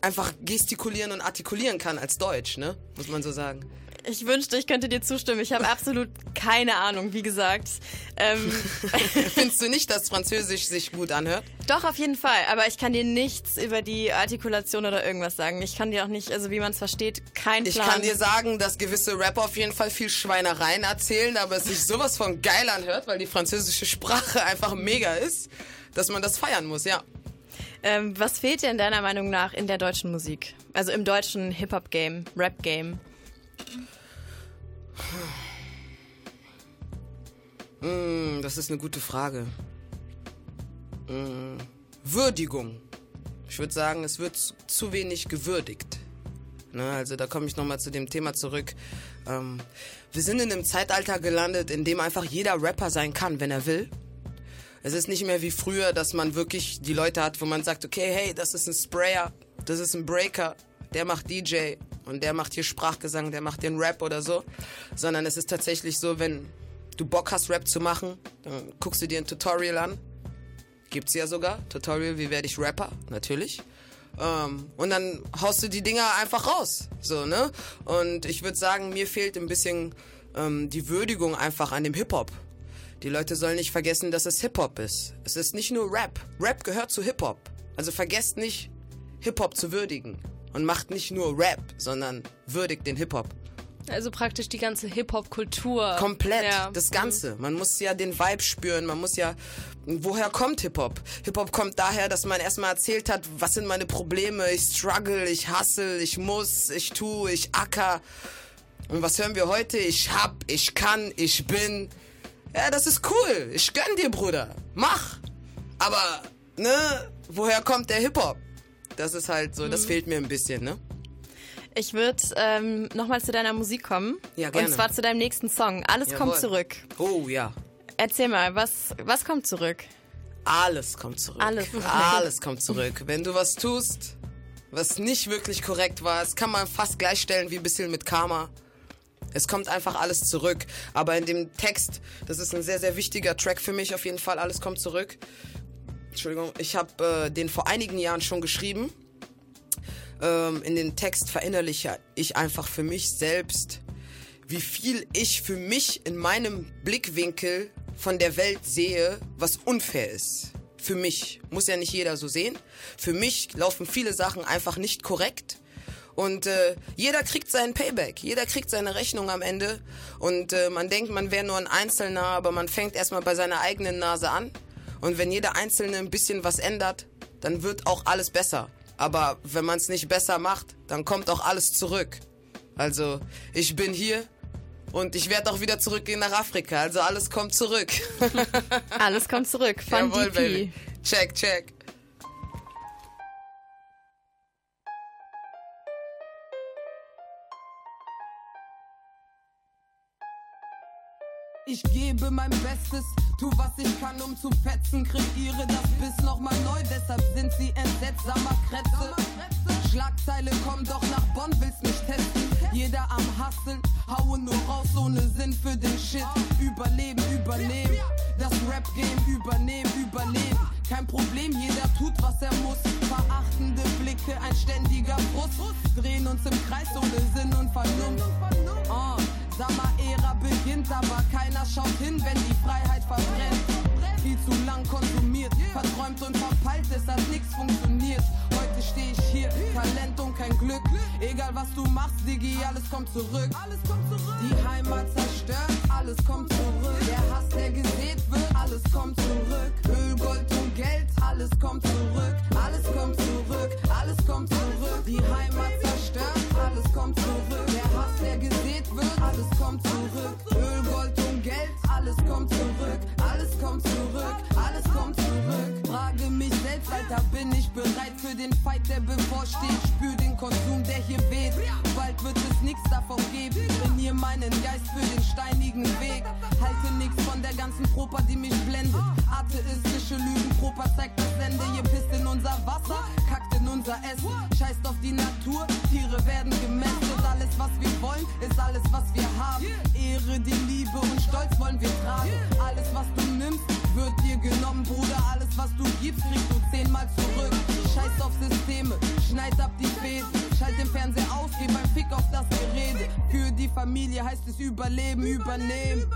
einfach gestikulieren und artikulieren kann als Deutsch, ne? Muss man so sagen. Ich wünschte, ich könnte dir zustimmen. Ich habe absolut keine Ahnung, wie gesagt. Ähm, Findest du nicht, dass Französisch sich gut anhört? doch, auf jeden Fall. Aber ich kann dir nichts über die Artikulation oder irgendwas sagen. Ich kann dir auch nicht, also wie man es versteht, kein Ich Plan. kann dir sagen, dass gewisse Rapper auf jeden Fall viel Schweinereien erzählen, aber es sich sowas von geil anhört, weil die französische Sprache einfach mega ist, dass man das feiern muss, ja. ähm, was fehlt dir in deiner Meinung nach in der deutschen Musik? Also im deutschen Hip-Hop-Game, Rap-Game? Hm, das ist eine gute Frage. Hm, Würdigung. Ich würde sagen, es wird zu- wenig gewürdigt. Ne, also da komme ich nochmal zu dem Thema zurück. Ähm, wir sind in einem Zeitalter gelandet, in dem einfach jeder Rapper sein kann, wenn er will. Es ist nicht mehr wie früher, dass man wirklich die Leute hat, wo man sagt, okay, hey, das ist ein Sprayer, das ist ein Breaker, der macht DJ und der macht hier Sprachgesang, der macht den Rap oder so. Sondern es ist tatsächlich so, wenn du Bock hast, Rap zu machen, dann guckst du dir ein Tutorial an. Gibt's ja sogar. Tutorial, wie werde ich Rapper? Natürlich. Ähm, und dann haust du die Dinger einfach raus. So, ne? Und ich würde sagen, mir fehlt ein bisschen ähm, die Würdigung einfach an dem Hip-Hop. die Leute sollen nicht vergessen, dass es Hip-Hop ist. Es ist nicht nur Rap. Rap gehört zu Hip-Hop. Also vergesst nicht, Hip-Hop zu würdigen. Und macht nicht nur Rap, sondern würdigt den Hip-Hop. Also praktisch die ganze Hip-Hop-Kultur. Komplett, Ja. das Ganze. Man muss ja den Vibe spüren, man muss ja. Woher kommt Hip-Hop? Hip-Hop kommt daher, dass man erstmal erzählt hat, was sind meine Probleme, ich struggle, ich hustle, ich muss, ich tu, ich acker. Und was hören wir heute? Ich hab, ich kann, ich bin. Ja, das ist cool. Ich gönn dir, Bruder. Mach. Aber, ne, woher kommt der Hip-Hop? Das ist halt so, Mhm. das fehlt mir ein bisschen, ne? Ich würde ähm, nochmal zu deiner Musik kommen. Ja, gerne. Und zwar zu deinem nächsten Song. Alles kommt Jawohl. zurück. Oh ja. Erzähl mal, was, was kommt zurück? Alles kommt zurück. Alles. Alles kommt zurück. Wenn du was tust, was nicht wirklich korrekt war, das kann man fast gleichstellen wie ein bisschen mit Karma. Es kommt einfach alles zurück. Aber in dem Text, das ist ein sehr, sehr wichtiger Track für mich auf jeden Fall, alles kommt zurück. Entschuldigung, ich habe äh, den vor einigen Jahren schon geschrieben. Ähm, in den Text verinnerliche ich einfach für mich selbst, wie viel ich für mich in meinem Blickwinkel von der Welt sehe, was unfair ist. Für mich. Muss ja nicht jeder so sehen. Für mich laufen viele Sachen einfach nicht korrekt. Und äh, jeder kriegt seinen Payback, jeder kriegt seine Rechnung am Ende. Und äh, man denkt, man wäre nur ein Einzelner, aber man fängt erstmal bei seiner eigenen Nase an. Und wenn jeder Einzelne ein bisschen was ändert, dann wird auch alles besser. Aber wenn man es nicht besser macht, dann kommt auch alles zurück. Also ich bin hier und ich werde auch wieder zurückgehen nach Afrika. Also alles kommt zurück. Alles kommt zurück von Jawohl, DP. Baby. Check, check. Ich gebe mein Bestes, tu was ich kann, um zu fetzen. Kreiere das Biss nochmal neu, deshalb sind sie entsetzt. Kretze. Schlagzeile, komm doch nach Bonn, willst mich testen. Jeder am Hasseln, haue nur raus ohne Sinn für den Shit. Überleben, übernehmen, das Rap-Game übernehmen, überleben. Kein Problem, jeder tut, was er muss. Verachtende Blicke, ein ständiger Frust. Drehen uns im Kreis ohne Sinn und Vernunft. Oh, Sommer-Ära beginnt, aber keiner schaut hin, wenn die Freiheit verbrennt. Viel zu lang konsumiert, verträumt und verpeilt, es hat nichts funktioniert. Heute steh ich hier, Talent und kein Glück. Egal was du machst, Diggi, alles kommt zurück. Die Heimat zerstört, alles kommt zurück. Der Hass, der gesät wird, alles kommt zurück. Öl, Gold und Geld, alles kommt zurück. Alles kommt zurück, alles kommt zurück. Die Heimat Alter, bin ich bereit für den Fight, der bevorsteht? Spür den Konsum, der hier weht. Bald wird es nichts davon geben. Trainier meinen Geist für den steinigen Weg. Halte nichts von der ganzen Propa, die mich blendet. Atheistische Lügenpropa zeigt das Ende. Ihr pisst in unser Wasser, kackt in unser Essen. Scheißt auf die Natur, Tiere werden gemästet. Alles, was wir wollen, ist alles, was wir haben. Ehre, die Liebe und Stolz wollen wir tragen. Alles, was du was du gibst, kriegst du zehnmal zurück. Scheiß auf Systeme, schneid ab die Fäden. Schalt den Fernseher aus, geh beim Fick auf das Gerede. Für die Familie heißt es Überleben, übernehmen.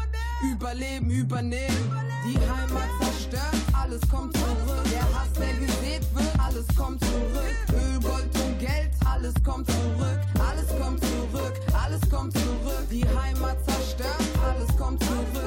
Überleben, übernehmen. Die Heimat zerstört, alles kommt zurück. Der Hass, der gesät wird, alles kommt zurück. Öl, Gold und Geld, alles kommt zurück. Alles kommt zurück, alles kommt zurück. Die Heimat zerstört, alles kommt zurück.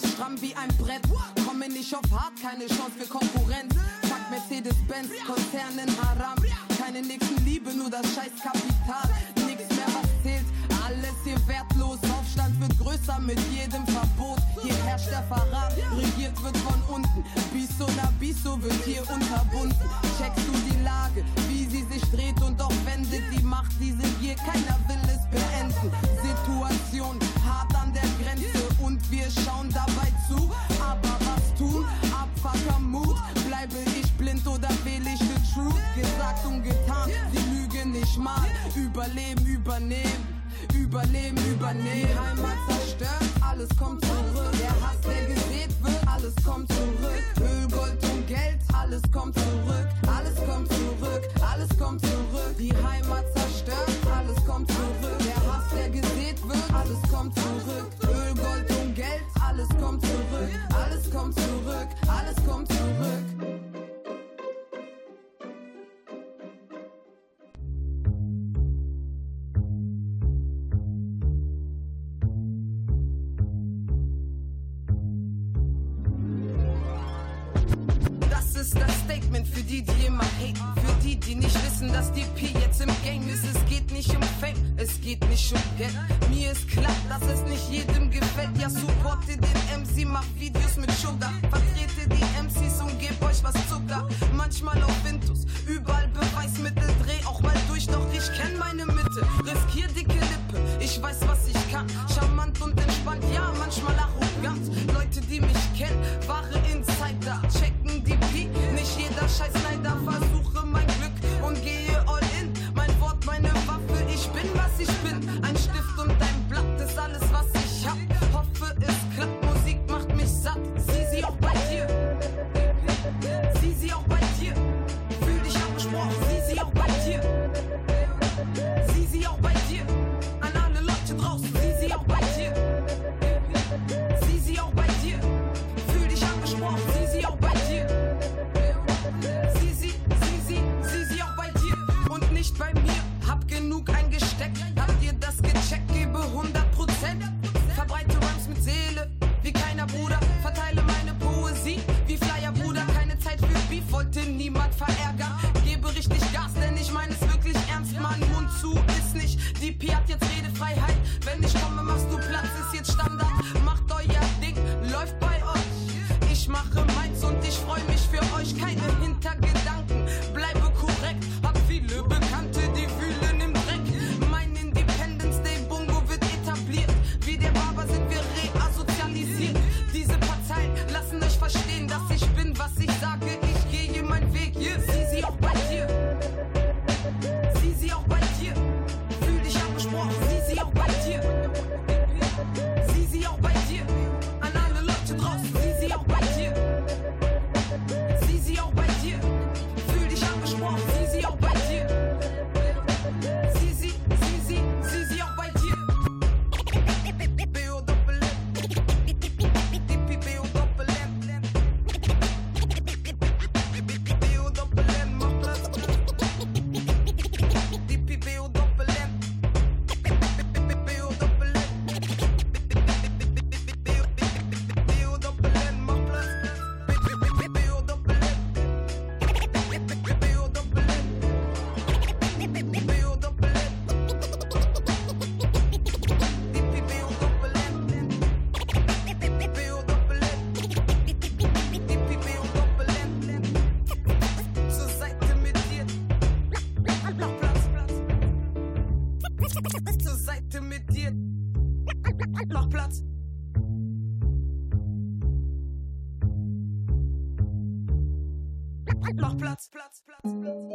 Bist stramm wie ein Brett. Komme nicht auf hart, keine Chance für Konkurrenz. Fuck Mercedes-Benz, Konzernen Haram. Keine Nächstenliebe, nur das scheiß Kapital. Nix mehr, was zählt, alles hier wertlos. Aufstand wird größer mit jedem Verbot. Hier herrscht der Verrat, regiert wird von unten. Biso na Biso wird hier unterbunden. Checkst du die Lage, wie sie sich dreht und doch wendet die Macht diese Gier. Keiner will Lüge nicht mal. Überleben, übernehmen. Überleben, übernehmen. Heimat zerstört, alles kommt zurück. Der Hass, der gesät wird, alles kommt zurück. Öl, Gold und Geld, alles kommt zurück. das Statement für die, die immer haten. Für die, die nicht wissen, dass die P jetzt im Game ist. Es geht nicht um Fame, es geht nicht um Geld. Mir ist klar, dass es nicht jedem gefällt. Ja, supporte den MC, mach Videos mit Sugar. Vertrete die MCs und geb euch was Zucker. Manchmal auf Windows, überall Beweismittel. Dreh auch mal durch, doch ich kenn meine Mitte. Riskier dicke Lippe, ich weiß, was ich kann. Charmant und entspannt, ja, manchmal arrogant. Leute, die mich scheiß Neid, da Platz, Platz, Platz.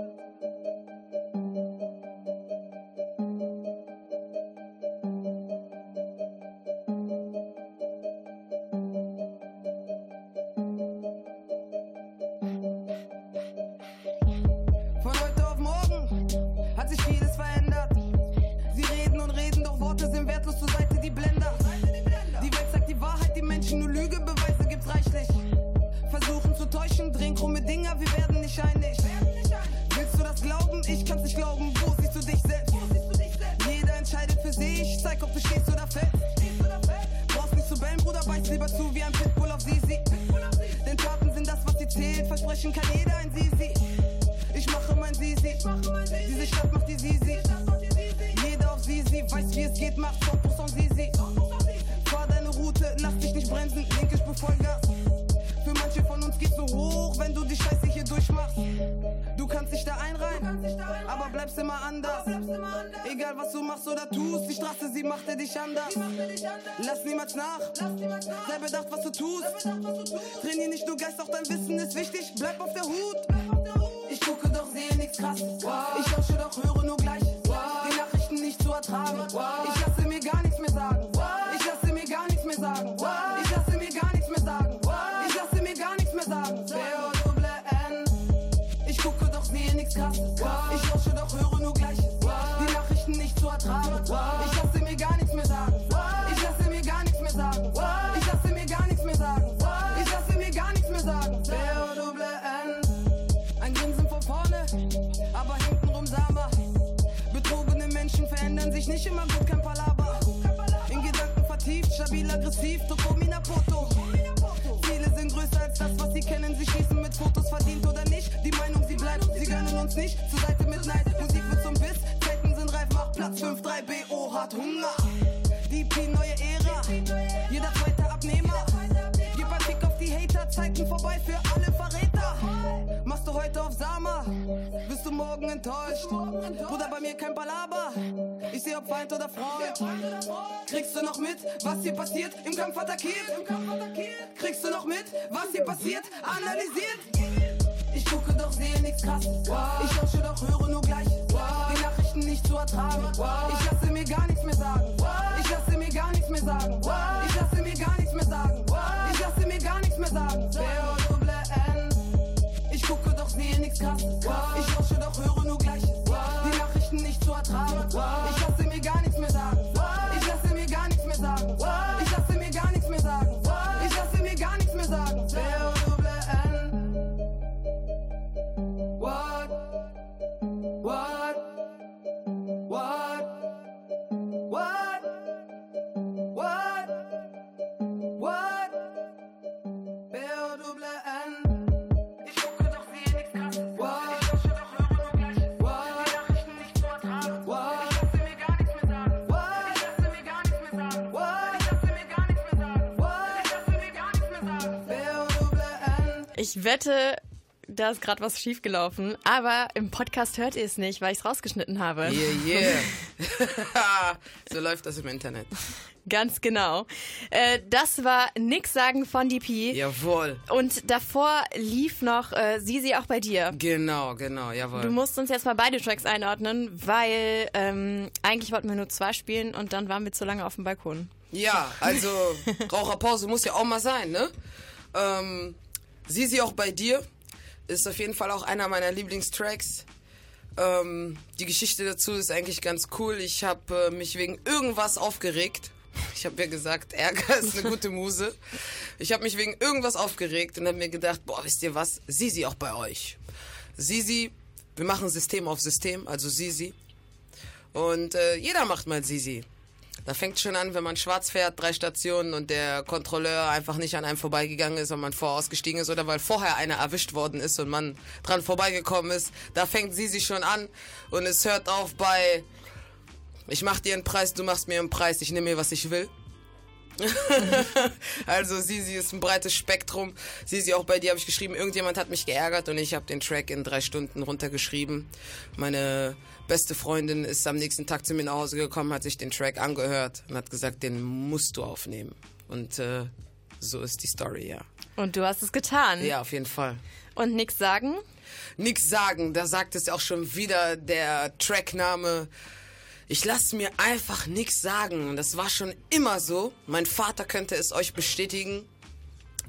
Sei bedacht, was du tust. Trainier nicht nur Geist, auch dein Wissen ist wichtig. Bleib auf der Hut. Ich gucke, doch sehe nichts krasses. Sich nicht immer gut, kein Palaber. In Gedanken vertieft, stabil, aggressiv, Tokomina Poto. Ziele sind größer als das, was sie kennen. Sie schießen mit Fotos, verdient oder nicht. Die Meinung, sie bleibt, sie gönnen uns nicht. Zur Seite mit Neid, Musik wird zum Biss. Zeiten sind reif, macht Platz 5-3, BO hat Hunger. DP, neue Ära. Jeder zweite Abnehmer. Gib ein Fick auf die Hater, Zeiten vorbei für alle Verräter. Machst du heute auf Sama? Morgen enttäuscht? Bruder, bei mir kein Balaber. Ich seh ob Feind oder Freund. Kriegst du noch mit, was hier passiert? Im Kampf attackiert. Kriegst du noch mit, was hier passiert? Analysiert. Ich gucke doch, sehe nichts krasses. Ich lausche doch, höre nur Gleiches. Die Nachrichten nicht zu ertragen. Ich lasse mir gar nichts mehr sagen. Ich lasse mir gar nichts mehr sagen. Ich lasse mir gar nichts mehr sagen. Ich lasse mir gar nichts mehr sagen. Ich lausche doch, höre nur Gleiches. Die Nachrichten nicht zu ertragen. Ich lasse Ich wette, da ist gerade was schiefgelaufen, aber im Podcast hört ihr es nicht, weil ich es rausgeschnitten habe. Yeah, yeah. so läuft das im Internet. Ganz genau. Äh, das war Nix sagen von DP. Jawohl. Und davor lief noch äh, Sisi auch bei dir. Genau, genau, jawohl. Du musst uns jetzt mal beide Tracks einordnen, weil ähm, eigentlich wollten wir nur zwei spielen und dann waren wir zu lange auf dem Balkon. Ja, also Raucherpause muss ja auch mal sein, ne? Ähm, Sisi auch bei dir ist auf jeden Fall auch einer meiner Lieblingstracks. Ähm, die Geschichte dazu ist eigentlich ganz cool. Ich habe äh, mich wegen irgendwas aufgeregt. Ich habe ja gesagt, Ärger ist eine gute Muse. Ich habe mich wegen irgendwas aufgeregt und habe mir gedacht, boah, wisst ihr was? Sisi auch bei euch. Sisi, wir machen System auf System, also Sisi. Und äh, jeder macht mal Sisi. Da fängt schon an, wenn man schwarz fährt, drei Stationen und der Kontrolleur einfach nicht an einem vorbeigegangen ist und man vorher ausgestiegen ist oder weil vorher einer erwischt worden ist und man dran vorbeigekommen ist. Da fängt sie sich schon an und es hört auf bei ich mach dir einen Preis, du machst mir einen Preis, ich nehme mir, was ich will. also Sisi ist ein breites Spektrum. Sisi, auch bei dir habe ich geschrieben, irgendjemand hat mich geärgert und ich habe den Track in drei Stunden runtergeschrieben. Meine beste Freundin ist am nächsten Tag zu mir nach Hause gekommen, hat sich den Track angehört und hat gesagt, den musst du aufnehmen. Und äh, so ist die Story, ja. Und du hast es getan. Ja, auf jeden Fall. Und nix sagen? Nix sagen, da sagt es auch schon wieder der Trackname. Ich lasse mir einfach nichts sagen. Und das war schon immer so. Mein Vater könnte es euch bestätigen.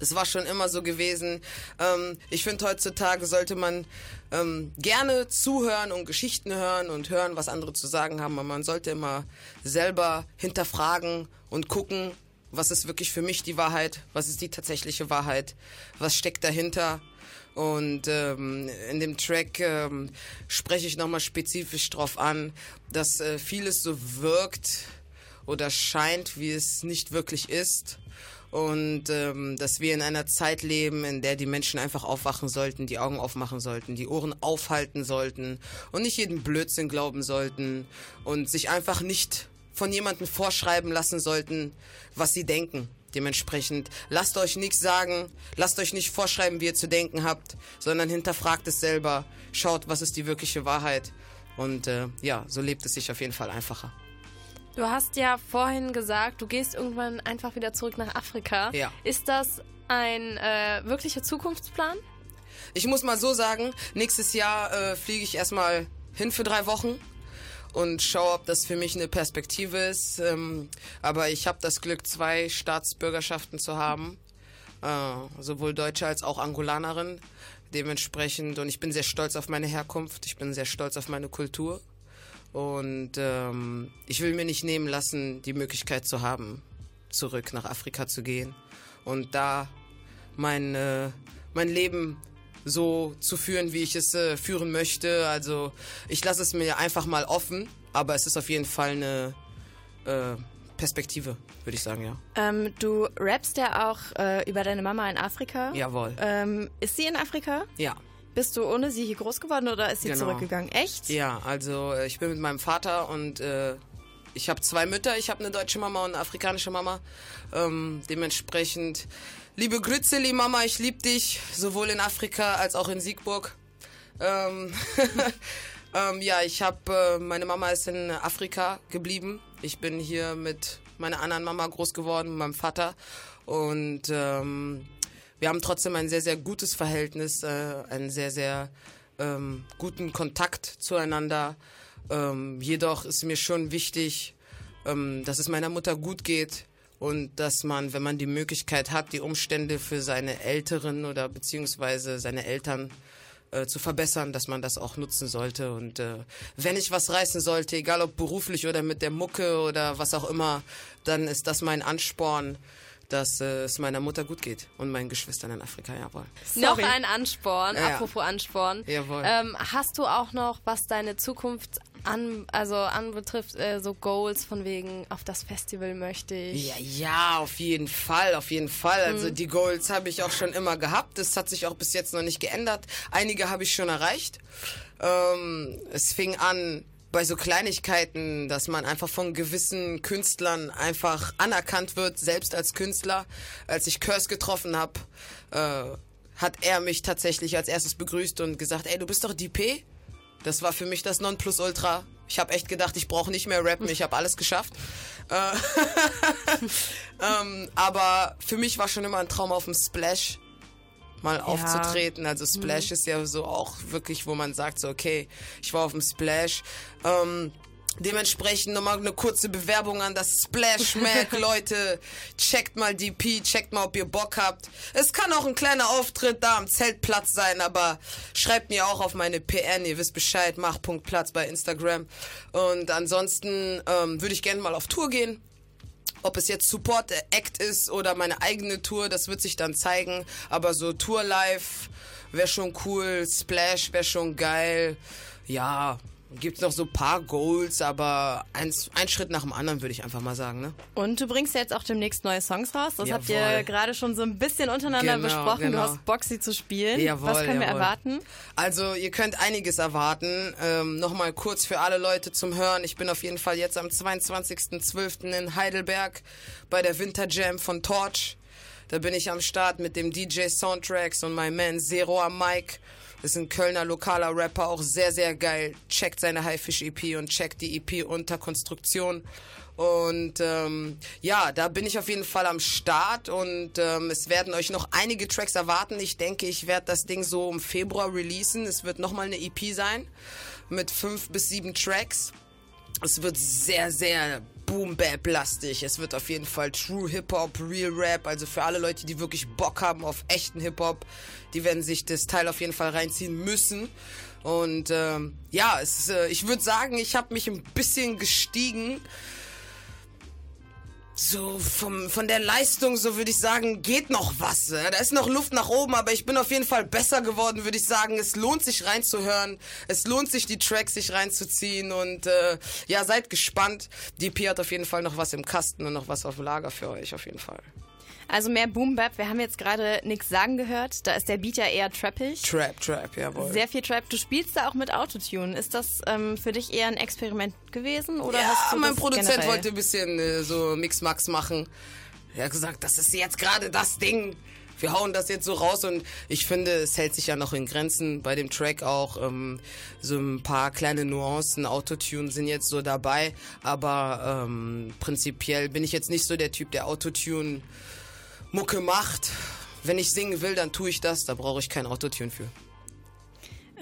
Es war schon immer so gewesen. Ähm, ich finde, heutzutage sollte man ähm, gerne zuhören und Geschichten hören und hören, was andere zu sagen haben. Aber man sollte immer selber hinterfragen und gucken, was ist wirklich für mich die Wahrheit, was ist die tatsächliche Wahrheit, was steckt dahinter. Und ähm, in dem Track ähm, spreche ich nochmal spezifisch drauf an, dass äh, vieles so wirkt oder scheint, wie es nicht wirklich ist. Und ähm, dass wir in einer Zeit leben, in der die Menschen einfach aufwachen sollten, die Augen aufmachen sollten, die Ohren aufhalten sollten und nicht jeden Blödsinn glauben sollten und sich einfach nicht von jemandem vorschreiben lassen sollten, was sie denken. Dementsprechend lasst euch nichts sagen, lasst euch nicht vorschreiben, wie ihr zu denken habt, sondern hinterfragt es selber, schaut, was ist die wirkliche Wahrheit. Und äh, ja, so lebt es sich auf jeden Fall einfacher. Du hast ja vorhin gesagt, du gehst irgendwann einfach wieder zurück nach Afrika. Ja. Ist das ein äh, wirklicher Zukunftsplan? Ich muss mal so sagen, nächstes Jahr äh, fliege ich erstmal hin für drei Wochen und schaue, ob das für mich eine Perspektive ist. Ähm, aber ich habe das Glück, zwei Staatsbürgerschaften zu haben, äh, sowohl Deutsche als auch Angolanerin. dementsprechend und ich bin sehr stolz auf meine Herkunft, ich bin sehr stolz auf meine Kultur und ähm, ich will mir nicht nehmen lassen, die Möglichkeit zu haben, zurück nach Afrika zu gehen und da mein, äh, mein Leben so zu führen, wie ich es äh, führen möchte. Also ich lasse es mir einfach mal offen, aber es ist auf jeden Fall eine äh, Perspektive, würde ich sagen, ja. Ähm, du rappst ja auch äh, über deine Mama in Afrika. Jawohl. Ähm, ist sie in Afrika? Ja. Bist du ohne sie hier groß geworden oder ist sie Genau. zurückgegangen? Echt? Ja, also äh, ich bin mit meinem Vater und äh, ich habe zwei Mütter. Ich habe eine deutsche Mama und eine afrikanische Mama. Ähm, dementsprechend, liebe Grützeli Mama, ich liebe dich, sowohl in Afrika als auch in Siegburg. Ähm, ähm, ja, ich habe, äh, meine Mama ist in Afrika geblieben. Ich bin hier mit meiner anderen Mama groß geworden, meinem Vater. Und ähm, wir haben trotzdem ein sehr, sehr gutes Verhältnis, äh, einen sehr, sehr ähm, guten Kontakt zueinander. Ähm, jedoch ist mir schon wichtig, ähm, dass es meiner Mutter gut geht und dass man, wenn man die Möglichkeit hat, die Umstände für seine Älteren oder beziehungsweise seine Eltern äh, zu verbessern, dass man das auch nutzen sollte. Und äh, wenn ich was reißen sollte, egal ob beruflich oder mit der Mucke oder was auch immer, dann ist das mein Ansporn, dass äh, es meiner Mutter gut geht und meinen Geschwistern in Afrika, jawohl. Noch ein Ansporn, Ja. apropos Ansporn. Jawohl. Ähm, hast du auch noch, was deine Zukunft an, also anbetrifft, äh, so Goals von wegen, auf das Festival möchte ich? Ja, ja, auf jeden Fall, auf jeden Fall. Also die Goals habe ich auch schon immer gehabt. Das hat sich auch bis jetzt noch nicht geändert. Einige habe ich schon erreicht. Ähm, es fing an bei so Kleinigkeiten, dass man einfach von gewissen Künstlern einfach anerkannt wird, selbst als Künstler. Als ich Curse getroffen habe, äh, hat er mich tatsächlich als erstes begrüßt und gesagt, ey, du bist doch DP? Das war für mich das Nonplusultra. Ich habe echt gedacht, ich brauche nicht mehr rappen, ich habe alles geschafft. Äh, ähm, aber für mich war schon immer ein Traum auf dem Splash mal aufzutreten. Also Splash ist ja so auch wirklich, wo man sagt so, okay, ich war auf dem Splash. Ähm, Dementsprechend nochmal eine kurze Bewerbung an das Splash Mac, Leute. Checkt mal DP, checkt mal, ob ihr Bock habt. Es kann auch ein kleiner Auftritt da am Zeltplatz sein, aber schreibt mir auch auf meine PN, ihr wisst Bescheid, mach.platz bei Instagram. Und ansonsten ähm, würde ich gerne mal auf Tour gehen. Ob es jetzt Support Act ist oder meine eigene Tour, das wird sich dann zeigen. Aber so Tour live wäre schon cool. Splash wäre schon geil. Ja, gibt's noch so ein paar Goals, aber eins, ein Schritt nach dem anderen würde ich einfach mal sagen, ne? Und du bringst ja jetzt auch demnächst neue Songs raus. Das habt ihr Jawohl. gerade schon so ein bisschen untereinander Genau, besprochen. genau. Du hast Bock, sie zu spielen. Jawohl, Was können wir jawohl. erwarten? Also ihr könnt einiges erwarten. Ähm, Nochmal kurz für alle Leute zum Hören. Ich bin auf jeden Fall jetzt am 22.12. in Heidelberg bei der Winter Jam von Torch. Da bin ich am Start mit dem DJ Soundtracks und mein Man Zero am Mic. Ist ein Kölner lokaler Rapper, auch sehr, sehr geil. Checkt seine Haifisch EP und checkt die EP unter Konstruktion. Und ähm, ja, da bin ich auf jeden Fall am Start und ähm, es werden euch noch einige Tracks erwarten. Ich denke, ich werde das Ding so im Februar releasen. Es wird nochmal eine EP sein mit fünf bis sieben Tracks. Es wird sehr, sehr Boom-Bap-lastig. Es wird auf jeden Fall True Hip-Hop, Real Rap. Also für alle Leute, die wirklich Bock haben auf echten Hip-Hop, die werden sich das Teil auf jeden Fall reinziehen müssen. Und ähm, ja, es, äh, ich würde sagen, ich habe mich ein bisschen gestiegen. So vom, von der Leistung, so würde ich sagen, geht noch was. äh. Da ist noch Luft nach oben, aber ich bin auf jeden Fall besser geworden, würde ich sagen. Es lohnt sich reinzuhören. Es lohnt sich, die Tracks sich reinzuziehen. Und äh, ja, seid gespannt. DP hat auf jeden Fall noch was im Kasten und noch was auf Lager für euch, auf jeden Fall. Also mehr Boom Bap. Wir haben jetzt gerade nichts sagen gehört. Da ist der Beat ja eher trappig. Trap, Trap, jawohl. Sehr viel Trap. Du spielst da auch mit Autotune. Ist das ähm, für dich eher ein Experiment gewesen? Oder ja, hast du mein Produzent generell? wollte ein bisschen äh, so Mix-Max machen. Er hat gesagt, das ist jetzt gerade das Ding. Wir hauen das jetzt so raus und ich finde, es hält sich ja noch in Grenzen bei dem Track auch. Ähm, so ein paar kleine Nuancen, Autotune sind jetzt so dabei, aber ähm, prinzipiell bin ich jetzt nicht so der Typ, der Autotune Mucke macht. Wenn ich singen will, dann tue ich das, da brauche ich kein Autotune für.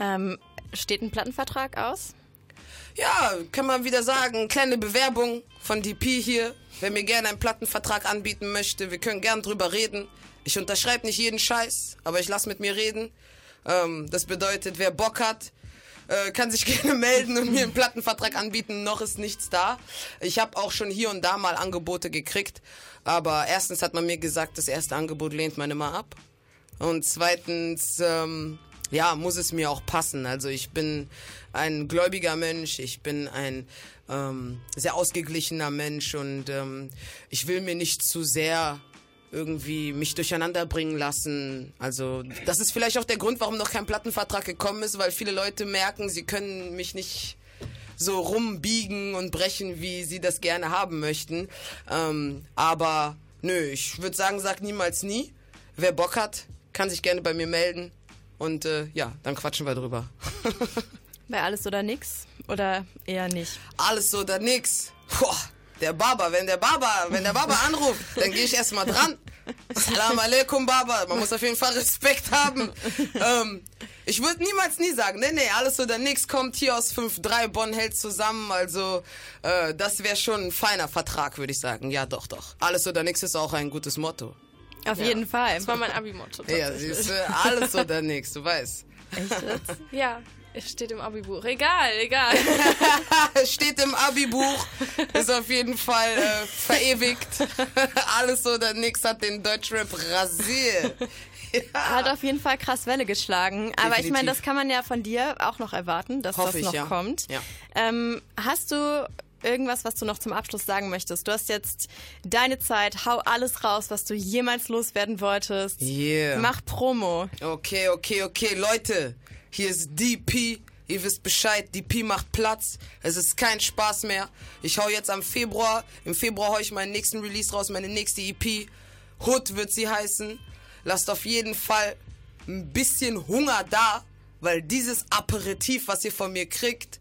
Ähm, steht ein Plattenvertrag aus? Ja, kann man wieder sagen, kleine Bewerbung von DP hier. Wer mir gerne einen Plattenvertrag anbieten möchte, wir können gern drüber reden. Ich unterschreibe nicht jeden Scheiß, aber ich lass mit mir reden. Ähm, das bedeutet, wer Bock hat, äh, kann sich gerne melden und mir einen Plattenvertrag anbieten. Noch ist nichts da. Ich habe auch schon hier und da mal Angebote gekriegt. Aber erstens hat man mir gesagt, das erste Angebot lehnt man immer ab. Und zweitens, ähm, ja, muss es mir auch passen. Also ich bin ein gläubiger Mensch, ich bin ein ähm, sehr ausgeglichener Mensch und ähm, ich will mir nicht zu sehr irgendwie mich durcheinander bringen lassen. Also das ist vielleicht auch der Grund, warum noch kein Plattenvertrag gekommen ist, weil viele Leute merken, sie können mich nicht so rumbiegen und brechen, wie sie das gerne haben möchten. Ähm, aber nö, ich würde sagen, sag niemals nie. Wer Bock hat, kann sich gerne bei mir melden. Und äh, ja, dann quatschen wir drüber. Bei alles oder nix? Oder eher nicht? Alles oder nix. Boah, der Baba, wenn der Baba, wenn der Baba anruft, dann gehe ich erstmal dran. Salam alaikum, Baba. Man muss auf jeden Fall Respekt haben. Ähm, ich würde niemals nie sagen, nee, nee, alles oder nix kommt hier aus 5-3, Bonn hält zusammen. Also, äh, das wäre schon ein feiner Vertrag, würde ich sagen. Ja, doch, doch. Alles oder nix ist auch ein gutes Motto. Auf jeden Fall. Das war mein Abi-Motto. Ja, siehst du, alles oder nix, du weißt. Echt jetzt? Ja, steht im Abi-Buch. Egal, egal. Steht im Abi-Buch, ist auf jeden Fall äh, verewigt. alles oder nix hat den Deutschrap rasiert. Hat auf jeden Fall krass Welle geschlagen. Aber ich meine, Definitiv. das kann man ja von dir auch noch erwarten, dass Hoffe das ich, noch ja. kommt. Ja. Ähm, hast du irgendwas, was du noch zum Abschluss sagen möchtest? Du hast jetzt deine Zeit, hau alles raus, was du jemals loswerden wolltest. Yeah. Mach Promo. Okay, okay, okay, Leute, hier ist DP. Ihr wisst Bescheid, DP macht Platz. Es ist kein Spaß mehr. Ich hau jetzt am Februar, im Februar hau ich meinen nächsten Release raus, meine nächste EP. Hood wird sie heißen. Lasst auf jeden Fall ein bisschen Hunger da, weil dieses Aperitif, was ihr von mir kriegt,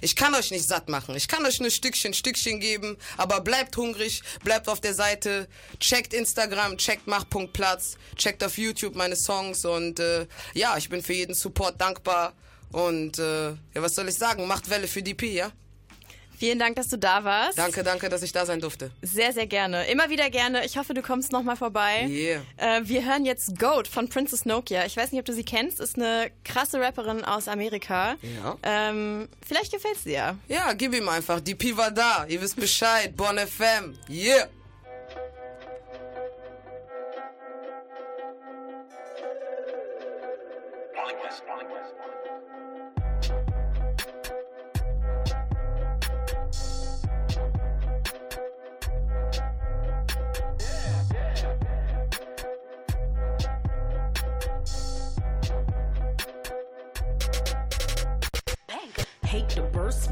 ich kann euch nicht satt machen. Ich kann euch nur Stückchen, Stückchen geben. Aber bleibt hungrig, bleibt auf der Seite. Checkt Instagram, checkt Mach.platz. Checkt auf YouTube meine Songs. Und äh, ja, ich bin für jeden Support dankbar. Und äh, ja, was soll ich sagen? Macht Welle für DP, ja? Vielen Dank, dass du da warst. Danke, danke, dass ich da sein durfte. Sehr, sehr gerne. Immer wieder gerne. Ich hoffe, du kommst nochmal vorbei. Yeah. Äh, wir hören jetzt Goat von Princess Nokia. Ich weiß nicht, ob du sie kennst. Ist eine krasse Rapperin aus Amerika. Ja. Ähm, vielleicht gefällt's dir. Ja, gib ihm einfach. DP war da. Ihr wisst Bescheid. Bon FM. Yeah. Hate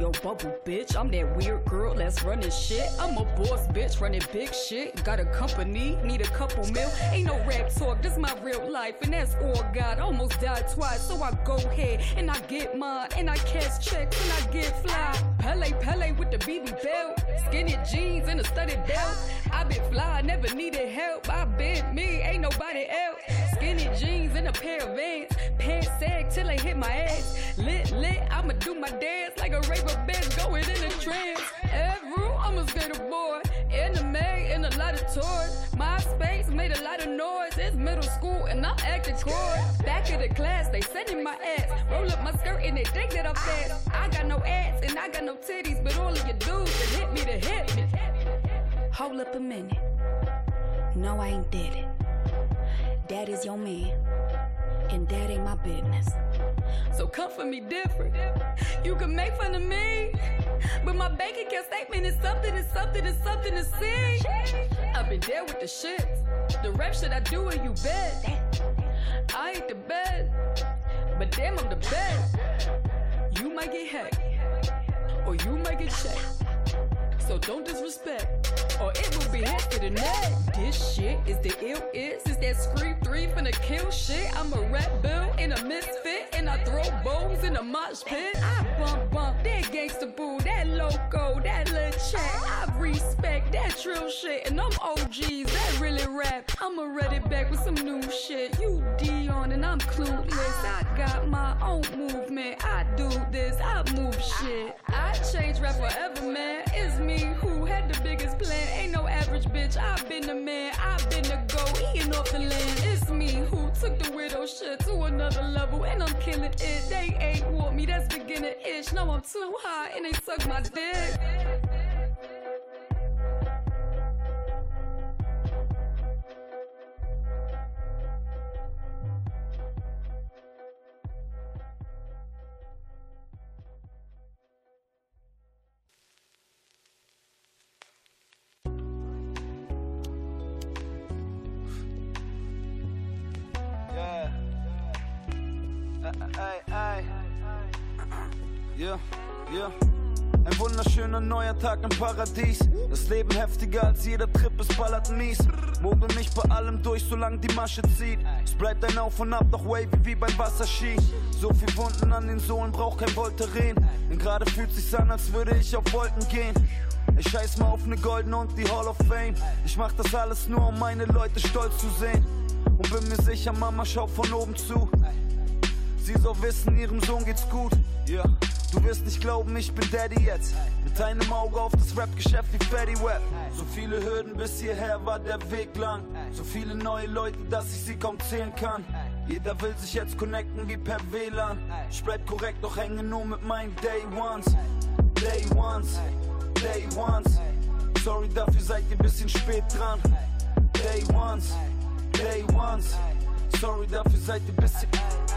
your bubble, bitch. I'm that weird girl that's running shit. I'm a boss, bitch, running big shit. Got a company, need a couple mil. Ain't no rap talk, this my real life, and that's all God. Almost died twice, so I go ahead and I get mine, and I cash checks and I get fly. Pele, Pele with the BB belt, skinny jeans and a studded belt. I been fly, never needed help. I been me, ain't nobody else. Skinny jeans and a pair of Vans, pants sag till they hit my ass. Lit, lit, I'ma do my dance like a raver bitch going in a trance. Every I'm a skater boy, in the May, in a lot of toys. My space made a lot of noise. It's middle school and I'm acting coy. Back of the class, they sending my ass. Roll up my skirt and they think that I'm fast. I got no ass and I got no titties, but all of you dudes that hit me to hit me. Hold up a minute. No, I ain't did it. That is your man, and that ain't my business. So come for me different. You can make fun of me, but my bank account statement is something, is something, is something to see. I've been there with the shit. The rap shit I do, and you bet. I ain't the best, but damn, I'm the best. You might get hacked, or you might get checked. So don't disrespect, or it will be hit to the neck. This shit is the ill is, is that scream three finna kill shit. I'm a rap bill in a misfit, and I throw bones in a mosh pit. I bump bump that gangsta boo, that loco, that little chat. I respect that trill shit, and I'm OGs that really rap. I'ma run it back with some new shit. You Dion and I'm clueless. I got my own movement. I do this, I move shit. I change rap forever, man. It's me who had the biggest plan. Ain't no average bitch. I've been the man. I've been the go eating off the land. It's me who took the widow shit to another level, and I'm killing it. They ain't want me, that's beginner ish. Now I'm too high, and they suck my dick. Yeah. Ey, ey. Ja, ja. Ein wunderschöner neuer Tag im Paradies. Das Leben heftiger als jeder Trip, es ballert mies. Mogel mich bei allem durch, solange die Masche zieht. Es bleibt ein Auf und Ab, doch wavy wie beim Wasserski. So viel Wunden an den Sohlen, braucht kein Voltaren. Denn gerade fühlt sich's an, als würde ich auf Wolken gehen. Ich scheiß mal auf ne Goldene und die Hall of Fame. Ich mach das alles nur, um meine Leute stolz zu sehen. Und bin mir sicher, Mama schaut von oben zu. Sie soll wissen, ihrem Sohn geht's gut. Ja, du wirst nicht glauben, ich bin Daddy jetzt. Mit einem Auge auf das Rap-Geschäft wie Fatty Web. So viele Hürden bis hierher war der Weg lang. So viele neue Leute, dass ich sie kaum zählen kann. Jeder will sich jetzt connecten wie per WLAN. Bleib korrekt, doch hänge nur mit meinen Day Ones. Day Ones, Day Ones. Sorry, dafür seid ihr bisschen spät dran. Day Ones, Day Ones. Sorry, dafür seid ihr bisschen.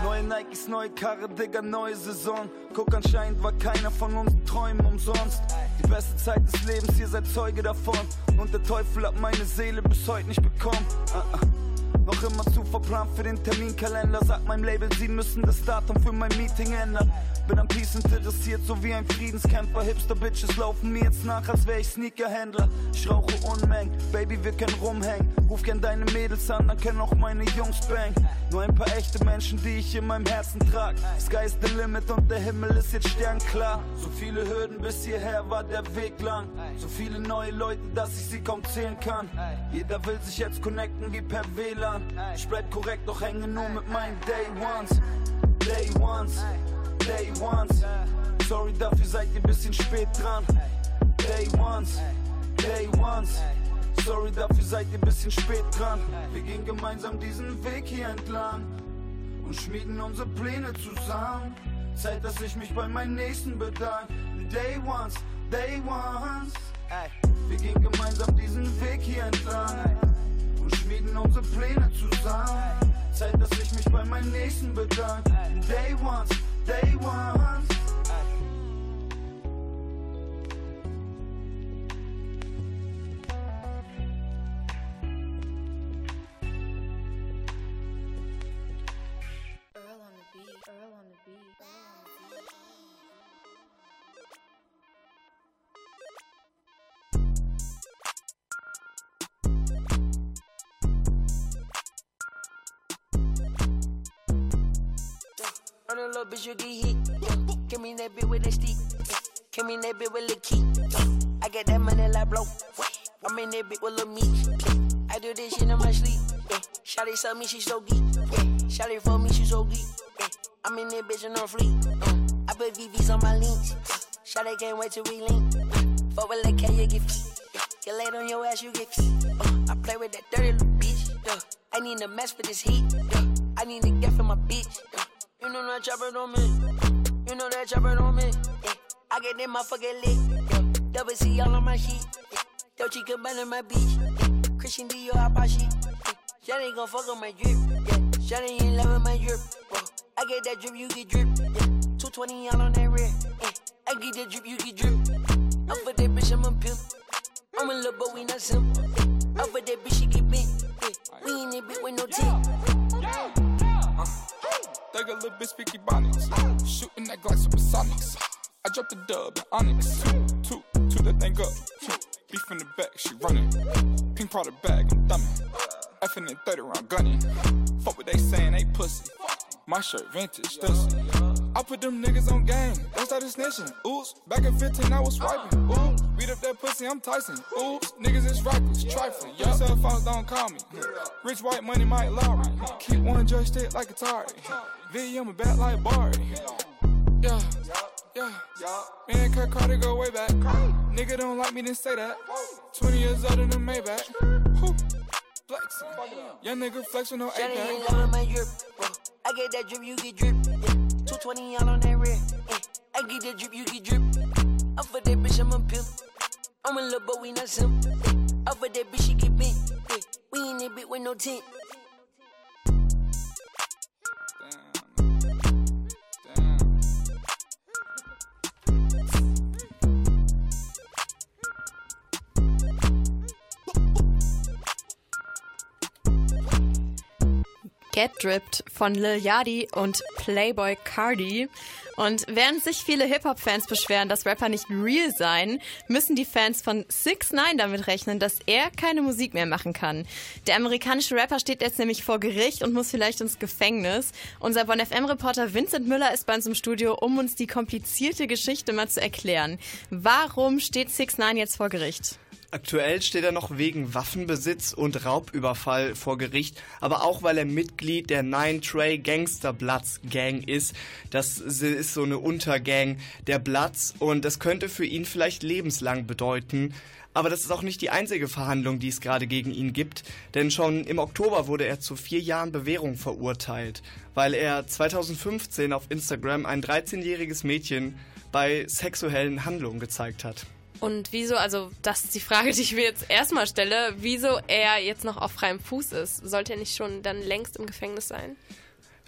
Neue Nikes, neue Karre, Digga, neue Saison. Guck, anscheinend war keiner von uns Träumen umsonst. Die beste Zeit des Lebens, ihr seid Zeuge davon. Und der Teufel hat meine Seele bis heute nicht bekommen. Ah, ah. Noch immer zu verplant für den Terminkalender. Sagt meinem Label, sie müssen das Datum für mein Meeting ändern. Bin am Peace interessiert, so wie ein Friedenskämpfer. Hipster-Bitches laufen mir jetzt nach, als wär ich Sneakerhändler. Ich rauche Unmengen, Baby, wir können rumhängen. Ruf gern deine Mädels an, dann können auch meine Jungs bang. Nur ein paar echte Menschen, die ich in meinem Herzen trag. Sky is the limit und der Himmel ist jetzt sternklar. So viele Hürden bis hierher war der Weg lang. So viele neue Leute, dass ich sie kaum zählen kann. Jeder will sich jetzt connecten wie per WLAN. Ich bleib korrekt, doch hänge nur mit meinen Day Ones. Day Ones, Day Ones. Sorry, dafür seid ihr bisschen spät dran. Day Ones, Day Ones. Sorry, dafür seid ihr bisschen spät dran. Wir gehen gemeinsam diesen Weg hier entlang und schmieden unsere Pläne zusammen. Zeit, dass ich mich bei meinen Nächsten bedanke. Day Ones, Day Ones. Wir gehen gemeinsam diesen Weg hier entlang schmieden unsere Pläne zusammen. Zeit, dass ich mich bei meinen Nächsten bedanke. Day Ones, Day Ones. Little bitch, you get hit. Give me that bit with that stick. Give me that bit with the key. I get that money like blow. I'm in that bit with little meat. I do this shit in my sleep. Shawty saw me, she so geek. Shawty for me, she so geek. I'm in that bitch and fleek. Uh. I put VVs on my links. Shawty can't wait till we link. Fuck with the K, you get feet. Get laid on your ass, you get feet. I play with that dirty little bitch. I need a mess for this heat. I need to get for my bitch. You know that chopper on me. You know that chopper on me. Yeah. I get that motherfucker lit. Yeah. Double C all on my sheet. Yeah. Dolce Gabbana my beach. Yeah. Christian Dior shit. Yeah. Shawty gon' fuck on my drip. Yeah. Shawty in love with my drip. Whoa. I get that drip, you get drip. Yeah. 220 all on that red. Yeah. I get that drip, you get drip. I'm for that bitch, I'm a pimp. I'm a little but we not simple. I'm for that bitch, she get bent. Yeah. We in that bitch with no tip. Thug a little bit speaky bonnets. Shooting that glass with Sonics. I dropped the dub in Onyx. Two, two that thing up. Beef in the back, she running. Pink product bag, I'm thumbing. Effing in the 30 round gunning. Fuck what they saying, they pussy. My shirt vintage, stussy. I put them niggas on game. They started snitching. Oops, back in 15, I was swiping. Ooh, beat up that pussy, I'm Tyson. Oops, niggas is reckless, trifling. Your cell phones don't call me. Rich white money, Mike Lowry. Keep one joystick like Atari. V, I'm a bat like Barry. Yeah, yeah. Yeah. Me and Kurt Carter go way back. Nigga don't like me, then say that. 20 years older than Maybach. Whew. Flexing. Young nigga flex with no Shawty in love my drip. Whoa. I get that drip, you get drip. Yeah. 220 all on that red. Yeah. I get that drip, you get drip. I'm for that bitch, I'm a pimp. I'm a little but we not simp. Yeah. I'm for that bitch, she get bent. Yeah. We ain't that bit with no tent. Get Dripped von Lil Yachty und Playboy Cardi. Und während sich viele Hip-Hop-Fans beschweren, dass Rapper nicht real seien, müssen die Fans von 6 9 damit rechnen, dass er keine Musik mehr machen kann. Der amerikanische Rapper steht jetzt nämlich vor Gericht und muss vielleicht ins Gefängnis. Unser Bon FM-Reporter Vincent Müller ist bei uns im Studio, um uns die komplizierte Geschichte mal zu erklären. Warum steht 6 9 jetzt vor Gericht? Aktuell steht er noch wegen Waffenbesitz und Raubüberfall vor Gericht, aber auch weil er Mitglied der Nine Tray Gangster Bloods Gang ist. Das ist so eine Untergang der Bloods und das könnte für ihn vielleicht lebenslang bedeuten. Aber das ist auch nicht die einzige Verhandlung, die es gerade gegen ihn gibt, denn schon im Oktober wurde er zu vier Jahren Bewährung verurteilt, weil er 2015 auf Instagram ein 13-jähriges Mädchen bei sexuellen Handlungen gezeigt hat. Und wieso, also das ist die Frage, die ich mir jetzt erstmal stelle, wieso er jetzt noch auf freiem Fuß ist. Sollte er nicht schon dann längst im Gefängnis sein?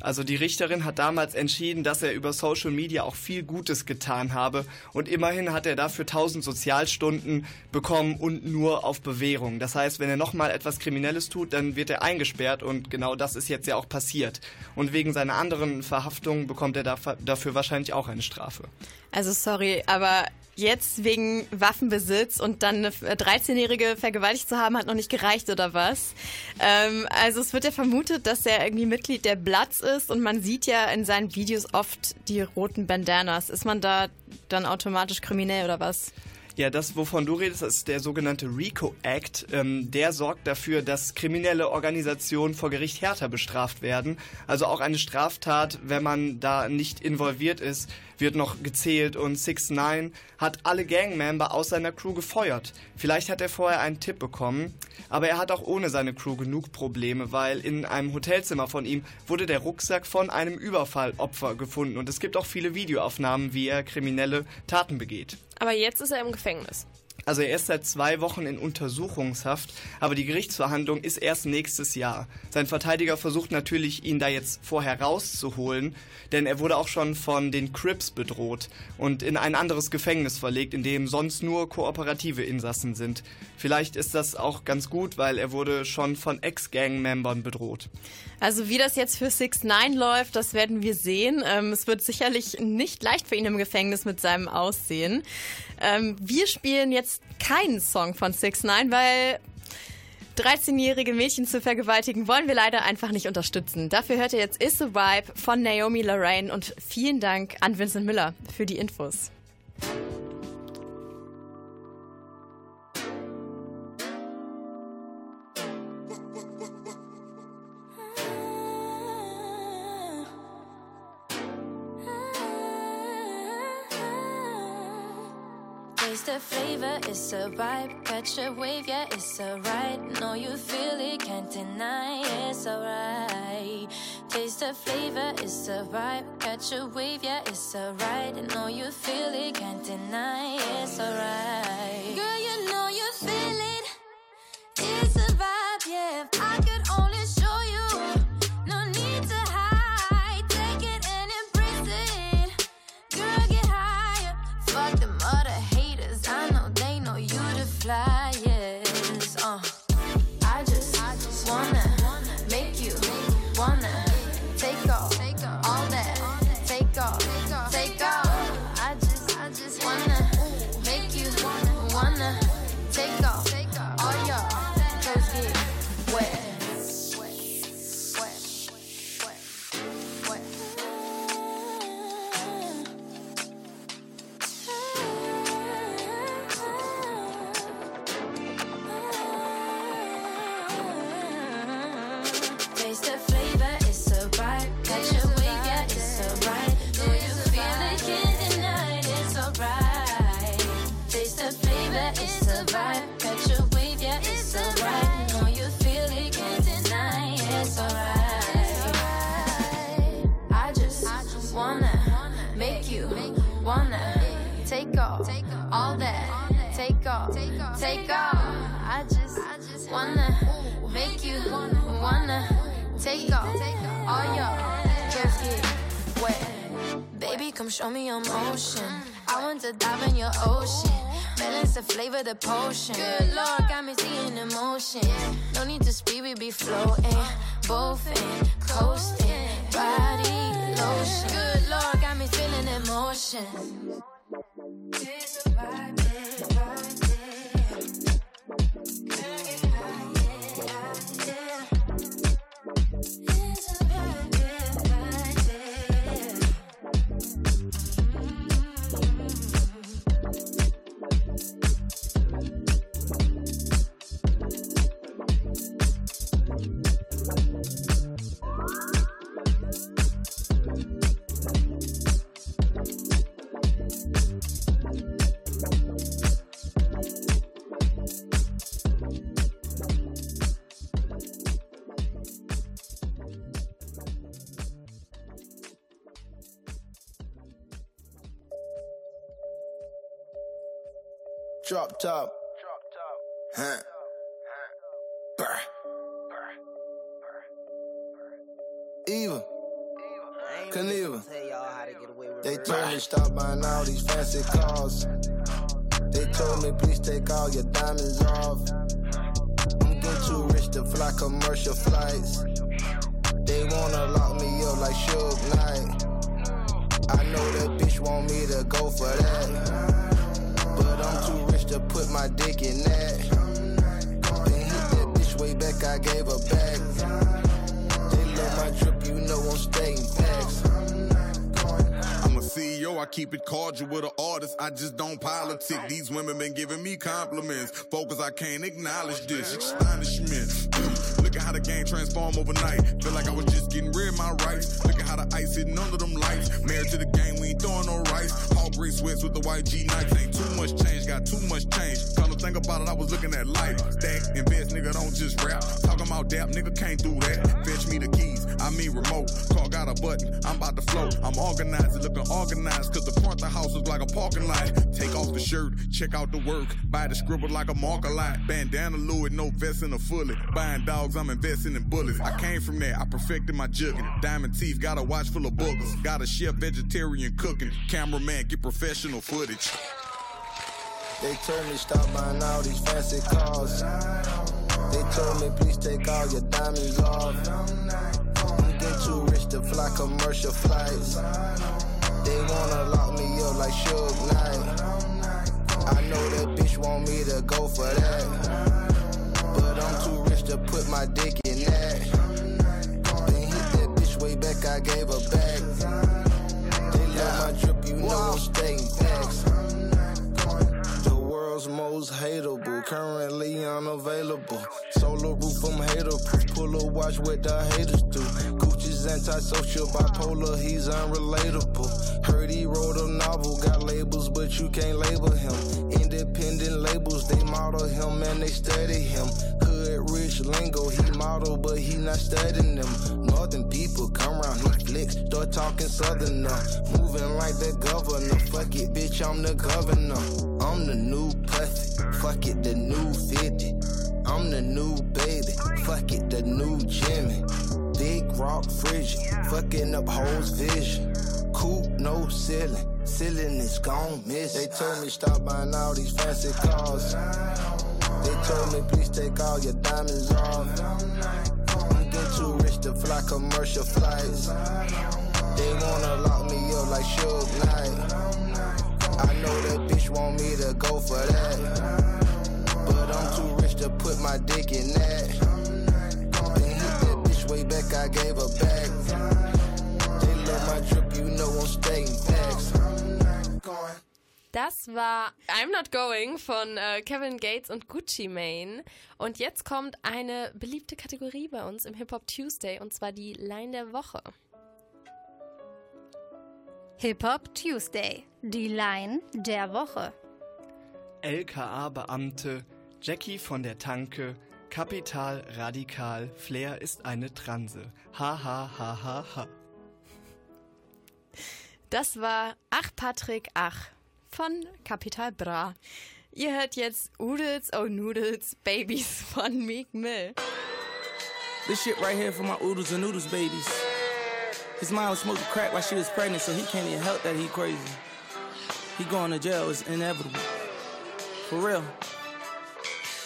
Also die Richterin hat damals entschieden, dass er über Social Media auch viel Gutes getan habe und immerhin hat er dafür 1000 Sozialstunden bekommen und nur auf Bewährung. Das heißt, wenn er nochmal etwas Kriminelles tut, dann wird er eingesperrt und genau das ist jetzt ja auch passiert. Und wegen seiner anderen Verhaftung bekommt er dafür wahrscheinlich auch eine Strafe. Also sorry, aber jetzt wegen Waffenbesitz und dann eine 13-Jährige vergewaltigt zu haben, hat noch nicht gereicht oder was. Ähm, also es wird ja vermutet, dass er irgendwie Mitglied der Bloods ist und man sieht ja in seinen Videos oft die roten Bandanas. Ist man da dann automatisch kriminell oder was? Ja, das, wovon du redest, ist der sogenannte RICO Act. Ähm, der sorgt dafür, dass kriminelle Organisationen vor Gericht härter bestraft werden. Also auch eine Straftat, wenn man da nicht involviert ist, wird noch gezählt und 6 9 hat alle Gangmember aus seiner Crew gefeuert. Vielleicht hat er vorher einen Tipp bekommen, aber er hat auch ohne seine Crew genug Probleme, weil in einem Hotelzimmer von ihm wurde der Rucksack von einem Überfallopfer gefunden und es gibt auch viele Videoaufnahmen, wie er kriminelle Taten begeht. Aber jetzt ist er im Gefängnis. Also er ist seit zwei Wochen in Untersuchungshaft, aber die Gerichtsverhandlung ist erst nächstes Jahr. Sein Verteidiger versucht natürlich, ihn da jetzt vorher rauszuholen, denn er wurde auch schon von den Crips bedroht und in ein anderes Gefängnis verlegt, in dem sonst nur kooperative Insassen sind. Vielleicht ist das auch ganz gut, weil er wurde schon von Ex-Gang-Membern bedroht. Also wie das jetzt für 6 9 läuft, das werden wir sehen. Ähm, es wird sicherlich nicht leicht für ihn im Gefängnis mit seinem Aussehen. Ähm, wir spielen jetzt keinen Song von 6 9 weil 13-jährige Mädchen zu vergewaltigen wollen wir leider einfach nicht unterstützen. Dafür hört ihr jetzt Is a Vibe von Naomi Lorraine und vielen Dank an Vincent Müller für die Infos. It's a vibe. Catch a wave, yeah, it's alright. Know you feel it, can't deny, it's alright. Taste the flavor, it's a vibe. Catch a wave, yeah, it's alright. Know you feel it, can't deny, it's alright. Girl, you know you feel it. It's a vibe, yeah. Stop buying all these fancy cars. They told me please take all your diamonds off. I'm getting too rich to fly commercial flights. They wanna lock me up like Suge Knight. I know that bitch want me to go for that. But I'm too rich to put my dick in that. Been hit that bitch way back, I gave her back. They love my drip, you know I'm stating facts. I'm a CEO, I keep it cordial with an artist. I just don't politic. These women been giving me compliments. Focus, I can't acknowledge this. Astonishment. Look at how the game transform overnight. Feel like I was just getting rid of my rights. Look at how the ice hitting under them lights. Married to the game, we ain't throwing no rice. Gray sweats with the white G. Ain't too much change, got too much change. Come to think about it, I was looking at life. Stack, invest, nigga, don't just rap. Talking about dap, nigga, can't do that. Fetch me the keys, I mean remote. Car got a button, I'm about to float. I'm organized, looking organized, cause the front of the house is like a parking lot. Take off the shirt, check out the work. Buy the scribble like a marker lot. Bandana Louis, no vest in a fully. Buying dogs, I'm investing in bullets. I came from there, I perfected my jugging. Diamond teeth, got a watch full of boogers. Got a chef vegetarian cooking. Cameraman, get professional footage. They told me stop buying all these fancy cars. They told me please take all your diamonds off. I'm getting too rich to fly commercial flights. They wanna lock me up like Suge Knight. I know that bitch want me to go for that. But I'm too rich to put my dick in that. Been hit that bitch way back, I gave her back. They love my drip, you know I'm stating facts. The world's most hateable, currently unavailable. Solo roof, I'm haterproof. Pull a watch what the haters do. Gucci's antisocial, bipolar, he's unrelatable. He wrote a novel, got labels, but you can't label him. Independent labels, they model him and they study him. Hood rich lingo, he model, but he not studying them. Northern people come around, he flex, start talking southerner. Moving like the governor, fuck it, bitch, I'm the governor. I'm the new pussy, fuck it, the new 50. I'm the new baby, fuck it, the new Jimmy. Big rock frigid, fucking up hoes vision. Coupe, no ceiling, ceiling is gone miss. They told me stop buying all these fancy cars. They told me please take all your diamonds off. I'm too rich to fly commercial flights. They wanna lock me up like Suge Knight. I know that bitch want me to go for that. But I'm too rich to put my dick in that. Been hit that bitch way back, I gave her back. They love my drip, Das war I'm Not Going von äh, Kevin Gates und Gucci Mane. Und jetzt kommt eine beliebte Kategorie bei uns im Hip Hop Tuesday und zwar die Line der Woche. Hip Hop Tuesday, die Line der Woche. LKA-Beamte, Jackie von der Tanke, Kapital radikal, Flair ist eine Transe. Ha ha ha ha ha. Das war Ach Patrick Ach von Capital Bra. Ihr hört jetzt Oodles Oh Noodles Babies von Meek Mill. This shit right here for my oodles and noodles babies. His mom smoking crack while she was pregnant, so he can't even help that he crazy. He going to jail, it's inevitable. For real.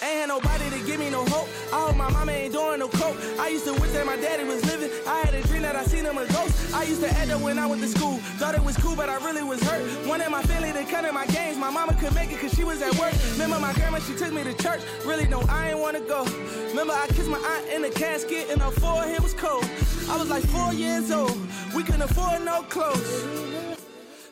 Ain't had nobody to give me no hope. I hope my mama ain't doing no coke. I used to wish that my daddy was living. I had a dream that I seen him a ghost. I used to act up when I went to school. Thought it was cool, but I really was hurt. Wanted my family to cut in my games. My mama could make it cause she was at work. Remember my grandma, she took me to church. Really, no, I ain't wanna go. Remember I kissed my aunt in the casket and her forehead was cold. I was like four years old. We couldn't afford no clothes.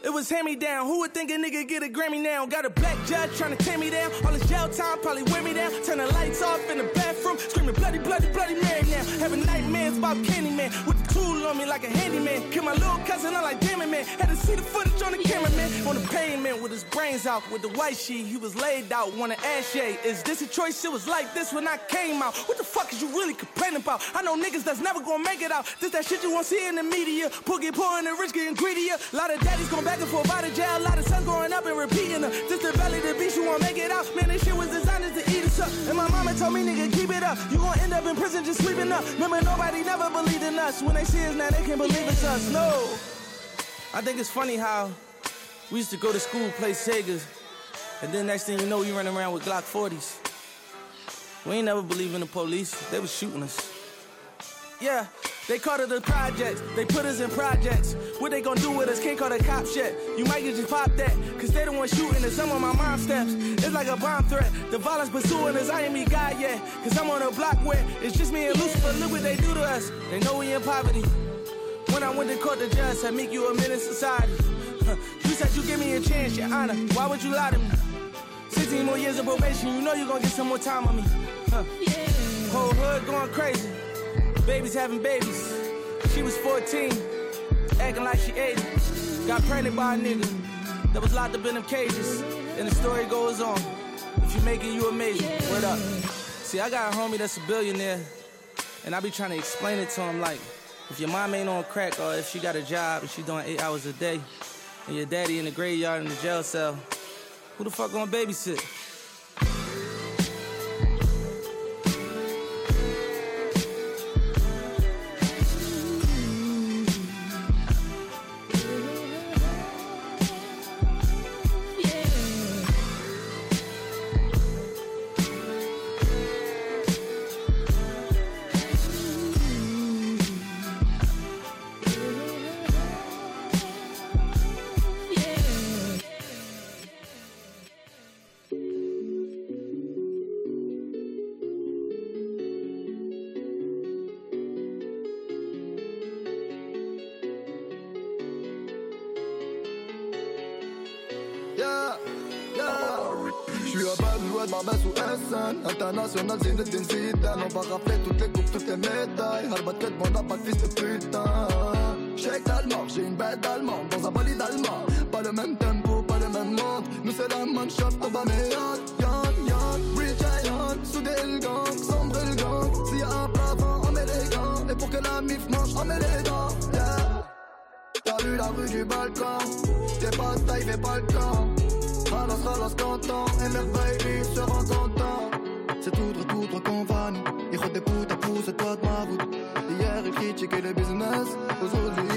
It was hand me down. Who would think a nigga get a Grammy now? Got a black judge trying to tear me down. All this jail time probably wear me down. Turn the lights off in the bathroom. Screaming bloody, bloody, bloody Mary now. Having nightmares about Candyman. With the tool on me like a handyman. Kill my little cousin, I'm like, damn it, man. Had to see the footage on the cameraman. On the pavement with his brains out. With the white sheet, he was laid out. Want an ass shade. Is this a choice? It was like this when I came out. What the fuck is you really complaining about? I know niggas that's never gonna make it out. This that shit you won't see in the media. Get poor and rich getting greedier. A lot of daddies going back and forth out of jail. A lot of sons growing up and repeating them. Just the belly the beast, you won't make it out. Man, this shit was designed to eat us up. And my mama told me, nigga, keep it up. You gon' end up in prison just sleeping up. Remember, nobody never believed in us. When they see us now, they can't believe it's us. No. I think it's funny how we used to go to school, play Segas, and then next thing you know, you run around with Glock 40s. We ain't never believe in the police. They was shooting us. Yeah, they called it the projects. They put us in projects. What they gonna do with us? Can't call the cops yet. You might get just pop that. Cause they the one shooting at some of my mom steps. It's like a bomb threat. The violence pursuing us. I ain't me God yet. Cause I'm on a block where it's just me and Lucifer. Look what they do to us. They know we in poverty. When I went to court, the judge said, make you a menace society. You said you give me a chance, your honor. Why would you lie to me? 16 more years of probation, you know you're gonna get some more time on me. Huh. Yeah. Whole hood going crazy. Babies having babies. She was 14, acting like she 80. Got pregnant by a nigga that was locked up in them cages. And the story goes on. If you make it, you amazing. Word up. See, I got a homie that's a billionaire, and I be trying to explain it to him like, if your mom ain't on crack or if she got a job and she doing eight hours a day, and your daddy in the graveyard in the jail cell, who the fuck gonna babysit? Zinedine Zidane On va rafler toutes les coupes, toutes les médailles. Harbat que mon impact, fils de putain. Check d'allemand, j'ai une bête allemande Dans un bolide allemand Pas le même tempo, pas le même monde Nous c'est la Mannschaft, on va meilleur Yann, Yann, Real Giant Soudé le gang, sombre le gang. S'il y a un plafond, on met les gants. Et pour que la mif mange, on met les dents Yeah. T'as vu la rue du balcon T'es pas taille, fais pas le camp. Ralasse, ralasse, canton merde, baby, se rend content son van Hijo de puta, puse toute ma route Hier, il critiquait le business. Aujourd'hui,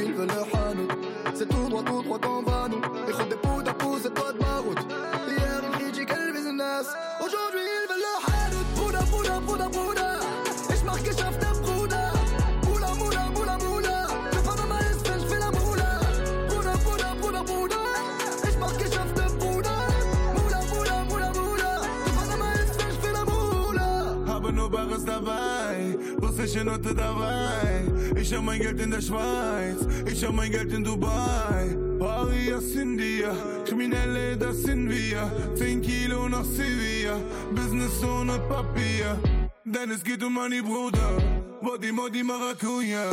dabei, russische Note dabei. Ich hab mein Geld in der Schweiz, ich hab mein Geld in Dubai. Paris aus India, Kriminelle, das sind wir. 10 Kilo nach Sevilla, Business ohne Papier. Denn es geht um Money, Bruder. Body, Modi, Maracuja.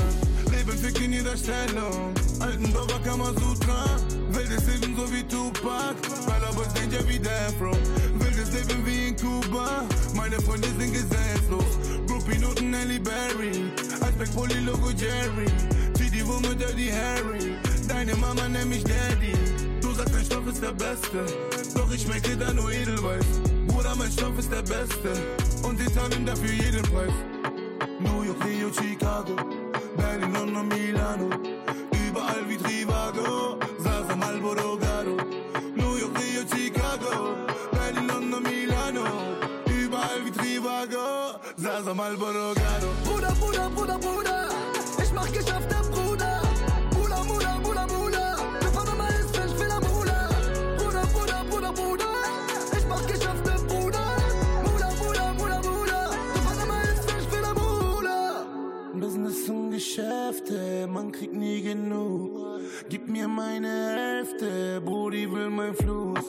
Leben fick in jeder Stellung. Alten Baba Kamasutra. Wildes Leben so wie Tupac. Baller Boys Danger wie Death Row. Wildes Leben wie in Kuba. Meine Freunde sind gesetzlos. Noten Nelly Berry. Aspect Poly Logo Jerry. Zieh die Wumme Dirty Harry. Deine Mama nennt mich Daddy. Du sagst, dein Stoff ist der Beste. Doch ich schmecke da nur Edelweiß. Bruder, mein Stoff ist der Beste. Und die zahlen dafür jeden Preis. New York, Rio, Chicago, Berlin, London, Milano. Überall wie Trivago, Sasa, Marlboro, Sasa, Marlboro, Garo. Bruder, Bruder, Bruder, Bruder, ich mach Geschäfte, Bruder. Bruder, Bruder, Bruder, Bruder, der Panama ist Mensch, will am Bruder. Bruder, Bruder, Bruder, Bruder, ich mach Geschäfte, Bruder. Bruder, Bruder, Bruder, Bruder. Business und Geschäfte, man kriegt nie genug. Gib mir meine Hälfte, Brudi will mein Fluss.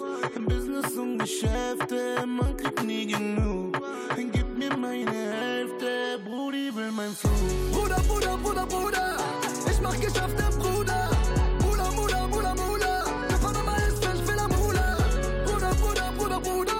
Business und Geschäfte, man kriegt nie genug. Meine Hälfte, Brudi will mein Fluss. Bruder, Bruder, Bruder, Bruder, ich mach Geschäfte, Bruder. Bruder, Bruder, Bruder, Bruder, der Bruder. Bruder, Bruder, Bruder, Bruder,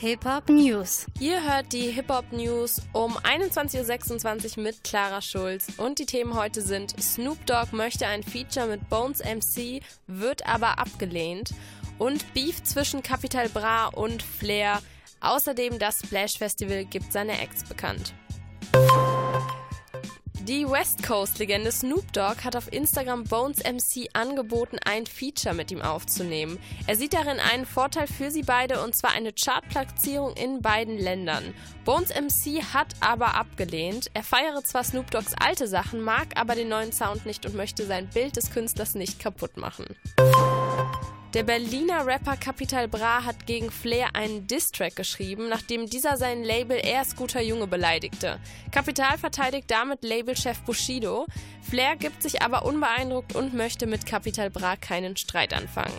Hip-Hop News. Ihr hört die Hip-Hop News um 21.26 Uhr mit Clara Schulz. Und die Themen heute sind: Snoop Dogg möchte ein Feature mit Bones MC, wird aber abgelehnt. Und Beef zwischen Capital Bra und Flair. Außerdem das Splash Festival gibt seine Acts bekannt. Die West Coast-Legende Snoop Dogg hat auf Instagram Bones MC angeboten, ein Feature mit ihm aufzunehmen. Er sieht darin einen Vorteil für sie beide und zwar eine Chartplatzierung in beiden Ländern. Bones MC hat aber abgelehnt. Er feiere zwar Snoop Doggs alte Sachen, mag aber den neuen Sound nicht und möchte sein Bild des Künstlers nicht kaputt machen. Der Berliner Rapper Capital Bra hat gegen Flair einen Diss-Track geschrieben, nachdem dieser sein Label Er ist guter Junge beleidigte. Capital verteidigt damit Labelchef Bushido. Flair gibt sich aber unbeeindruckt und möchte mit Capital Bra keinen Streit anfangen.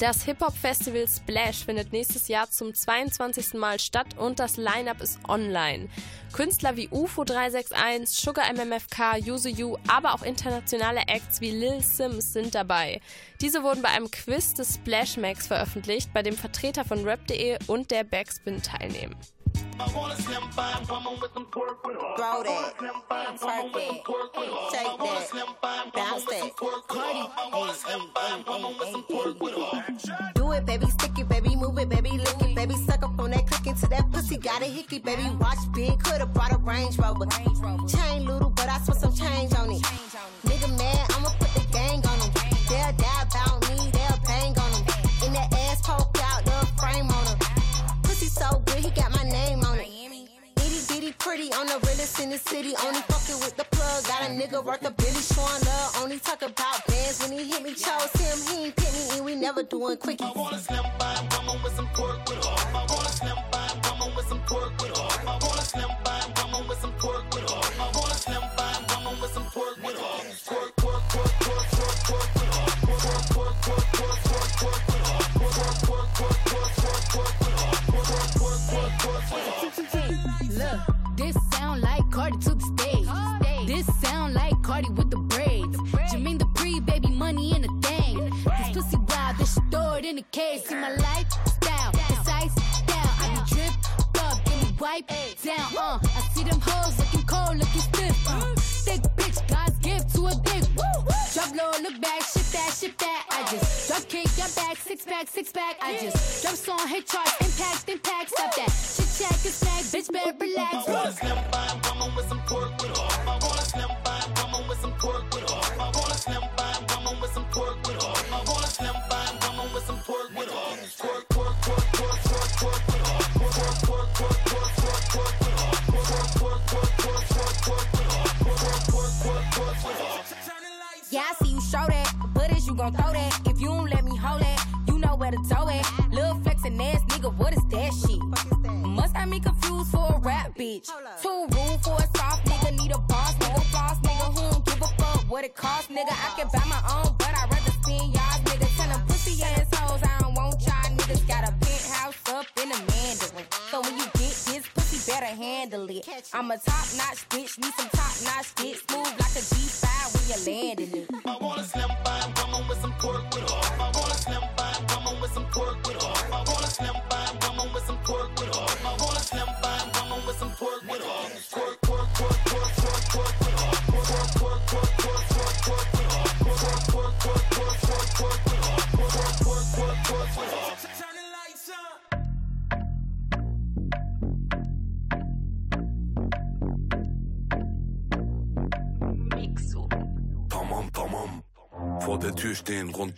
Das Hip-Hop-Festival Splash findet nächstes Jahr zum 22. Mal statt und das Line-Up ist online. Künstler wie UFO 361, Sugar MMFK, Yuzu Yu, aber auch internationale Acts wie Lil Sims sind dabei. Diese wurden bei einem Quiz des Splash Max veröffentlicht, bei dem Vertreter von rap.de und der Backspin teilnehmen. Throw that, twerk that, shake that, bounce that. Cardi, ay, ay, ay, ay, ay. Do baby, stick it, baby, move it, baby, lick it, baby, suck up on that click into that pussy, got a hickey, baby, watch big, coulda brought a Range Rover. Chain little,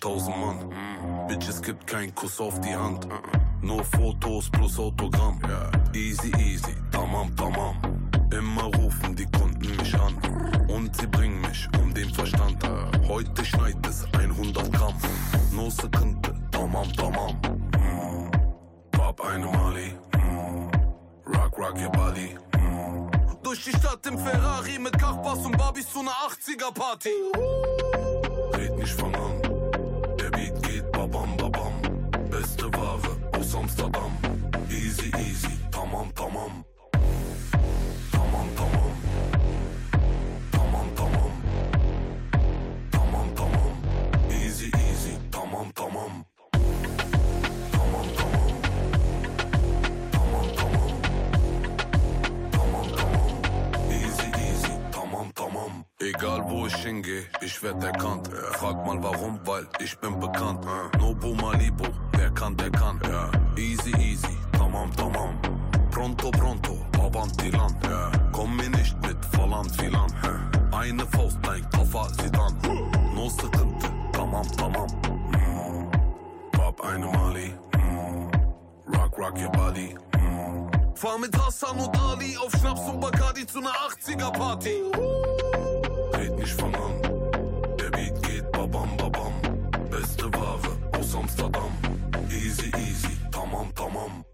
1000 man. Mm. Bitches gibt keinen Kuss auf die Hand. Uh. Uh-uh. Nur Fotos plus Autogramm. Yeah. Easy, easy. Werd erkannt. Frag mal warum, weil ich bin bekannt. Nobu Malibu, wer kann, der kann. Easy easy, tamam tamam. Pronto pronto, avanti land. Komm mir nicht mit Volland Filan. Eine Faust, dein Koffer, Sidan. No Sekunde, tamam tamam. Mm. Bab eine Mali. Rock, rock your body. Fahr mit Hassan und Ali auf Schnaps und Bacardi zu einer 80er Party. Red nicht von an. Amsterdam. Easy easy, tamam tamam.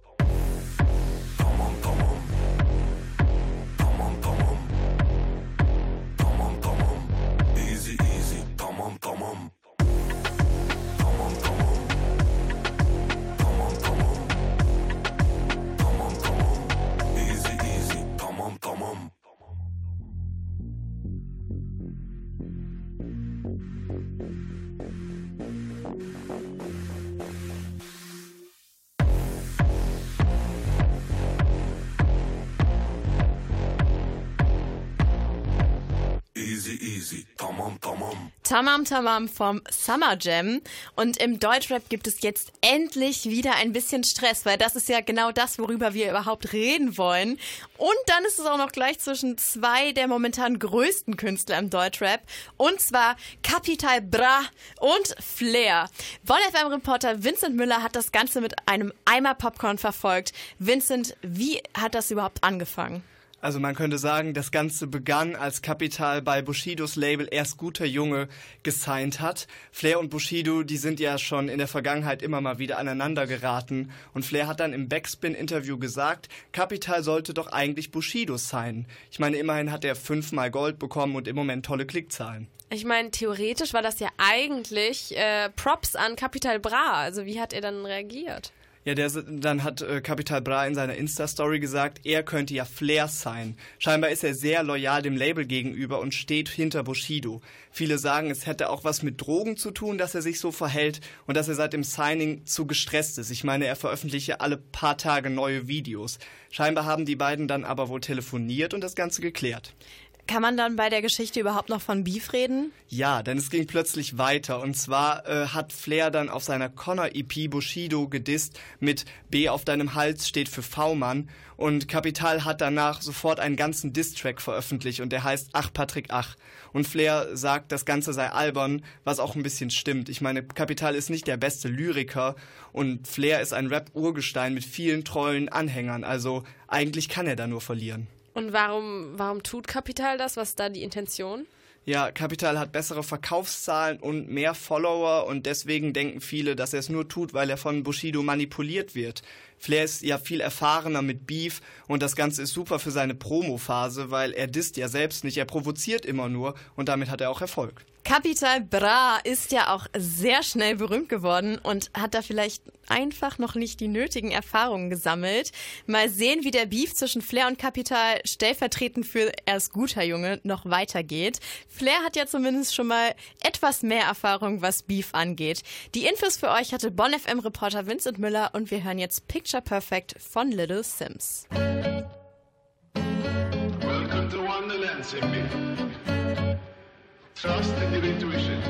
Tamam. Tamam vom Summer Jam. Und im Deutschrap gibt es jetzt endlich wieder ein bisschen Stress, weil das ist ja genau das, worüber wir überhaupt reden wollen. Und dann ist es auch noch gleich zwischen zwei der momentan größten Künstler im Deutschrap. Und zwar Capital Bra und Flair. Bonn FM-Reporter Vincent Müller hat das Ganze mit einem Eimer Popcorn verfolgt. Vincent, wie hat das überhaupt angefangen? Also man könnte sagen, das Ganze begann, als Capital bei Bushidos Label Erst guter Junge gesigned hat. Flair und Bushido, die sind ja schon in der Vergangenheit immer mal wieder aneinander geraten. Und Flair hat dann im Backspin-Interview gesagt, Capital sollte doch eigentlich Bushido signen. Ich meine, immerhin hat er fünfmal Gold bekommen und im Moment tolle Klickzahlen. Ich meine, theoretisch war das ja eigentlich äh, Props an Capital Bra. Also wie hat er dann reagiert? Ja, der, dann hat äh, Capital Bra in seiner Insta-Story gesagt, er könnte ja Flair sein. Scheinbar ist er sehr loyal dem Label gegenüber und steht hinter Bushido. Viele sagen, es hätte auch was mit Drogen zu tun, dass er sich so verhält und dass er seit dem Signing zu gestresst ist. Ich meine, er veröffentliche alle paar Tage neue Videos. Scheinbar haben die beiden dann aber wohl telefoniert und das Ganze geklärt. Kann man dann bei der Geschichte überhaupt noch von Beef reden? Ja, denn es ging plötzlich weiter. Und zwar äh, hat Flair dann auf seiner Connor-EP Bushido gedisst mit B auf deinem Hals steht für V-Mann. Und Capital hat danach sofort einen ganzen Diss-Track veröffentlicht und der heißt Ach Patrick Ach. Und Flair sagt, das Ganze sei albern, was auch ein bisschen stimmt. Ich meine, Capital ist nicht der beste Lyriker und Flair ist ein Rap-Urgestein mit vielen treuen Anhängern. Also eigentlich kann er da nur verlieren. Und warum, warum tut Kapital das? Was ist da die Intention? Ja, Capital hat bessere Verkaufszahlen und mehr Follower und deswegen denken viele, dass er es nur tut, weil er von Bushido manipuliert wird. Flair ist ja viel erfahrener mit Beef und das Ganze ist super für seine Promo-Phase, weil er disst ja selbst nicht, er provoziert immer nur und damit hat er auch Erfolg. Capital Bra ist ja auch sehr schnell berühmt geworden und hat da vielleicht einfach noch nicht die nötigen Erfahrungen gesammelt. Mal sehen, wie der Beef zwischen Flair und Capital stellvertretend für erst guter Junge noch weitergeht. Flair hat ja zumindest schon mal etwas mehr Erfahrung, was Beef angeht. Die Infos für euch hatte Bonn FM Reporter Vincent Müller und wir hören jetzt Picture Perfect von Little Sims. Welcome to Wonderland. Trust in your intuition.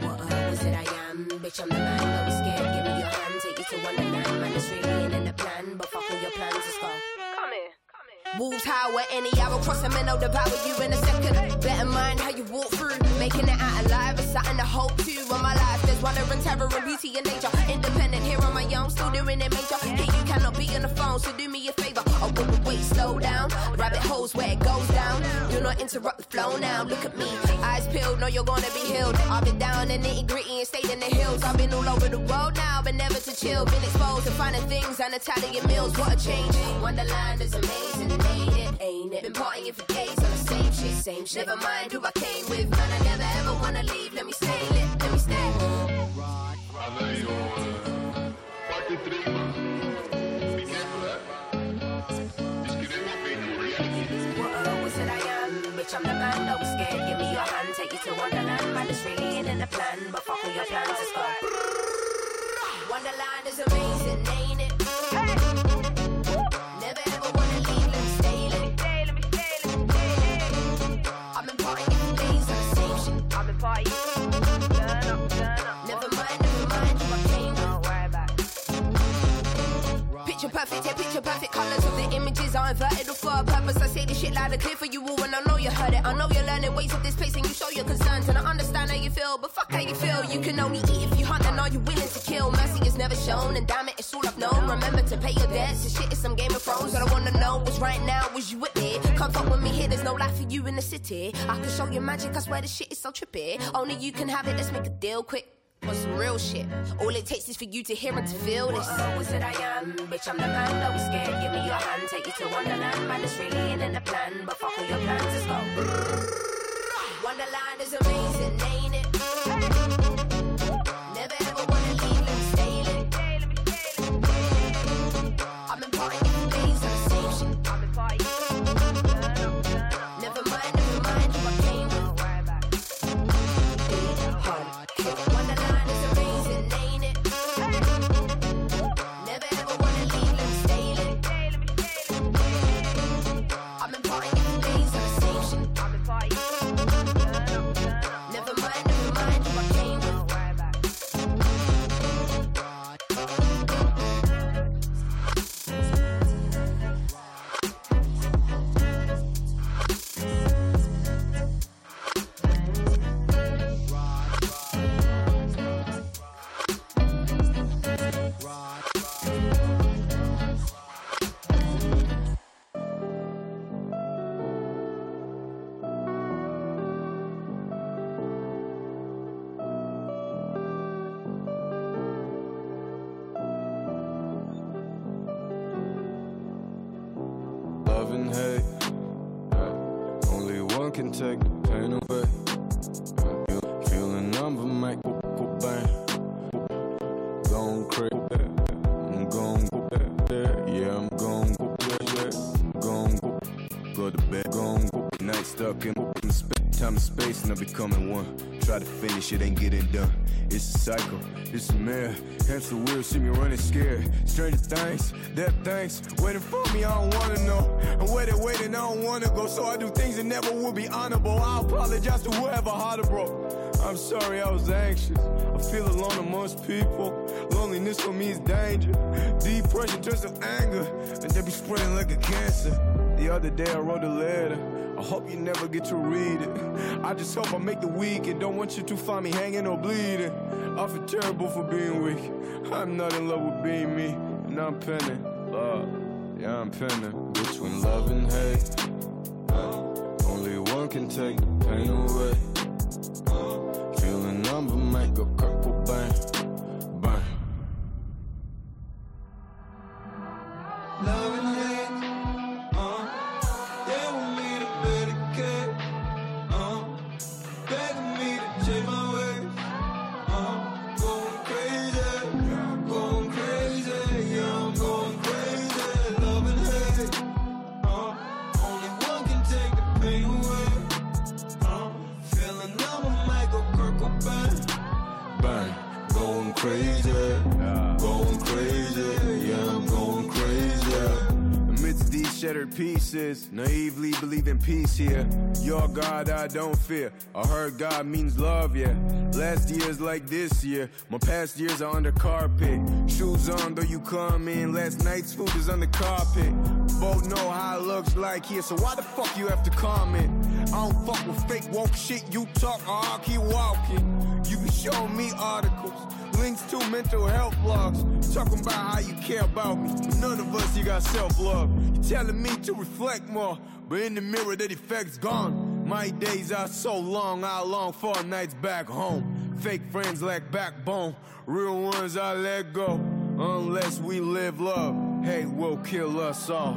What uh, was it I am? Bitch, I'm the man. Don't be scared. Give me your hand. Take you to Wonderland. Man, it's really in the plan. But fuck all your plans. Let's go. Come here. Wolves howl at any hour, cross them and I'll devour you in a second. Better mind how you walk through, making it out alive is something to hope to. On my life, there's wonder and terror and beauty in nature. Independent here on my own, still doing it major. Hit you cannot be on the phone, so do me a favor. Oh, wait, wait, wait, slow down. Rabbit holes where it goes down. Do not interrupt the flow now. Look at me, eyes peeled, know you're gonna be healed. I've been down in nitty gritty and stayed in the hills. I've been all over the world now, but never to chill. Been exposed to finding things and Italian meals. What a change. Wonderland is amazing, ain't it? Ain't it? Been partying for days on the same shit, same shit. Never mind who I came with, man. I never ever wanna leave. Let me stay Bitch, I'm the man, don't be scared. Give me your hand, take you to Wonderland. Man, it's really ain't in the plan, but fuck all your plans, let's go. Wonderland is amazing, ain't it? Never ever wanna leave, let me stay, let me stay, let me stay, let me stay. I've been partying for days on the same shit. I've been partying. Turn up, turn up. Never mind, never mind, who I came with. Don't worry about it. Picture perfect, yeah, picture perfect colors of the images are inverted or for a purpose. I say this shit loud and clear for you all, and I know you heard it. I know you're learning ways of this place, and you show your concerns, and I understand how you feel, but fuck how you feel. You can only eat if you hunt, and are you willing to kill? Mercy is never shown, and damn it, it's all I've known. Remember to pay your debts. This shit is some Game of Thrones, I wanna know what's right now. Was you with me? Come fuck with me here, there's no life for you in the city. I can show you magic, I swear this shit is so trippy. Only you can have it, let's make a deal quick. For some real shit. All it takes is for you to hear and to feel this. What was it I am? Bitch, I'm the man, don't be scared. Give me your hand, take you to Wonderland. Man, it's really in the plan, but fuck all your plans, let's go. Wonderland is amazing, eh? Time and becoming one. Try to finish it, ain't getting done. It's a cycle, it's a mirror. So weird, see me running scared. Stranger things, death things, waiting for me, I don't wanna know. I'm waiting, waiting, I don't wanna go. So I do things that never will be honorable. I apologize to whoever harder, broke. I'm sorry, I was anxious. I feel alone amongst people. Loneliness for me is danger. Depression turns to anger, and they be spreading like a cancer. The other day I wrote a letter. I hope you never get to read it. I just hope I make the week and don't want you to find me hanging or bleeding. I feel terrible for being weak. I'm not in love with being me, and I'm penning. Yeah, I'm penning between love and hate. Only one can take the pain away. In peace here. Your God, I don't fear. I heard God means love, yeah. Last year's like this year. My past years are under carpet. Shoes on, though you come in. Last night's food is the carpet. Both know how it looks like here, so why the fuck you have to comment? I don't fuck with fake woke shit. You talk, I'll keep walking. You can show me articles. Links to mental health blogs. Talking about how you care about me. None of us, you got self love. You telling me to reflect more. But in the mirror, that effect's gone. My days are so long, I long for nights back home. Fake friends lack backbone. Real ones I let go. Unless we live love, hate will kill us all.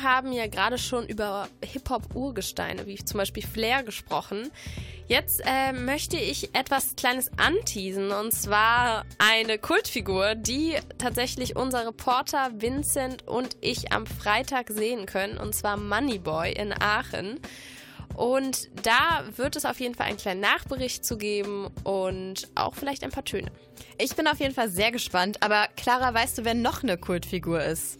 Wir haben ja gerade schon über Hip-Hop-Urgesteine, wie zum Beispiel Flair, gesprochen. Jetzt äh, möchte ich etwas Kleines anteasen, und zwar eine Kultfigur, die tatsächlich unser Reporter Vincent und ich am Freitag sehen können, und zwar Moneyboy in Aachen. Und da wird es auf jeden Fall einen kleinen Nachbericht zu geben und auch vielleicht ein paar Töne. Ich bin auf jeden Fall sehr gespannt, aber Clara, weißt du, wer noch eine Kultfigur ist?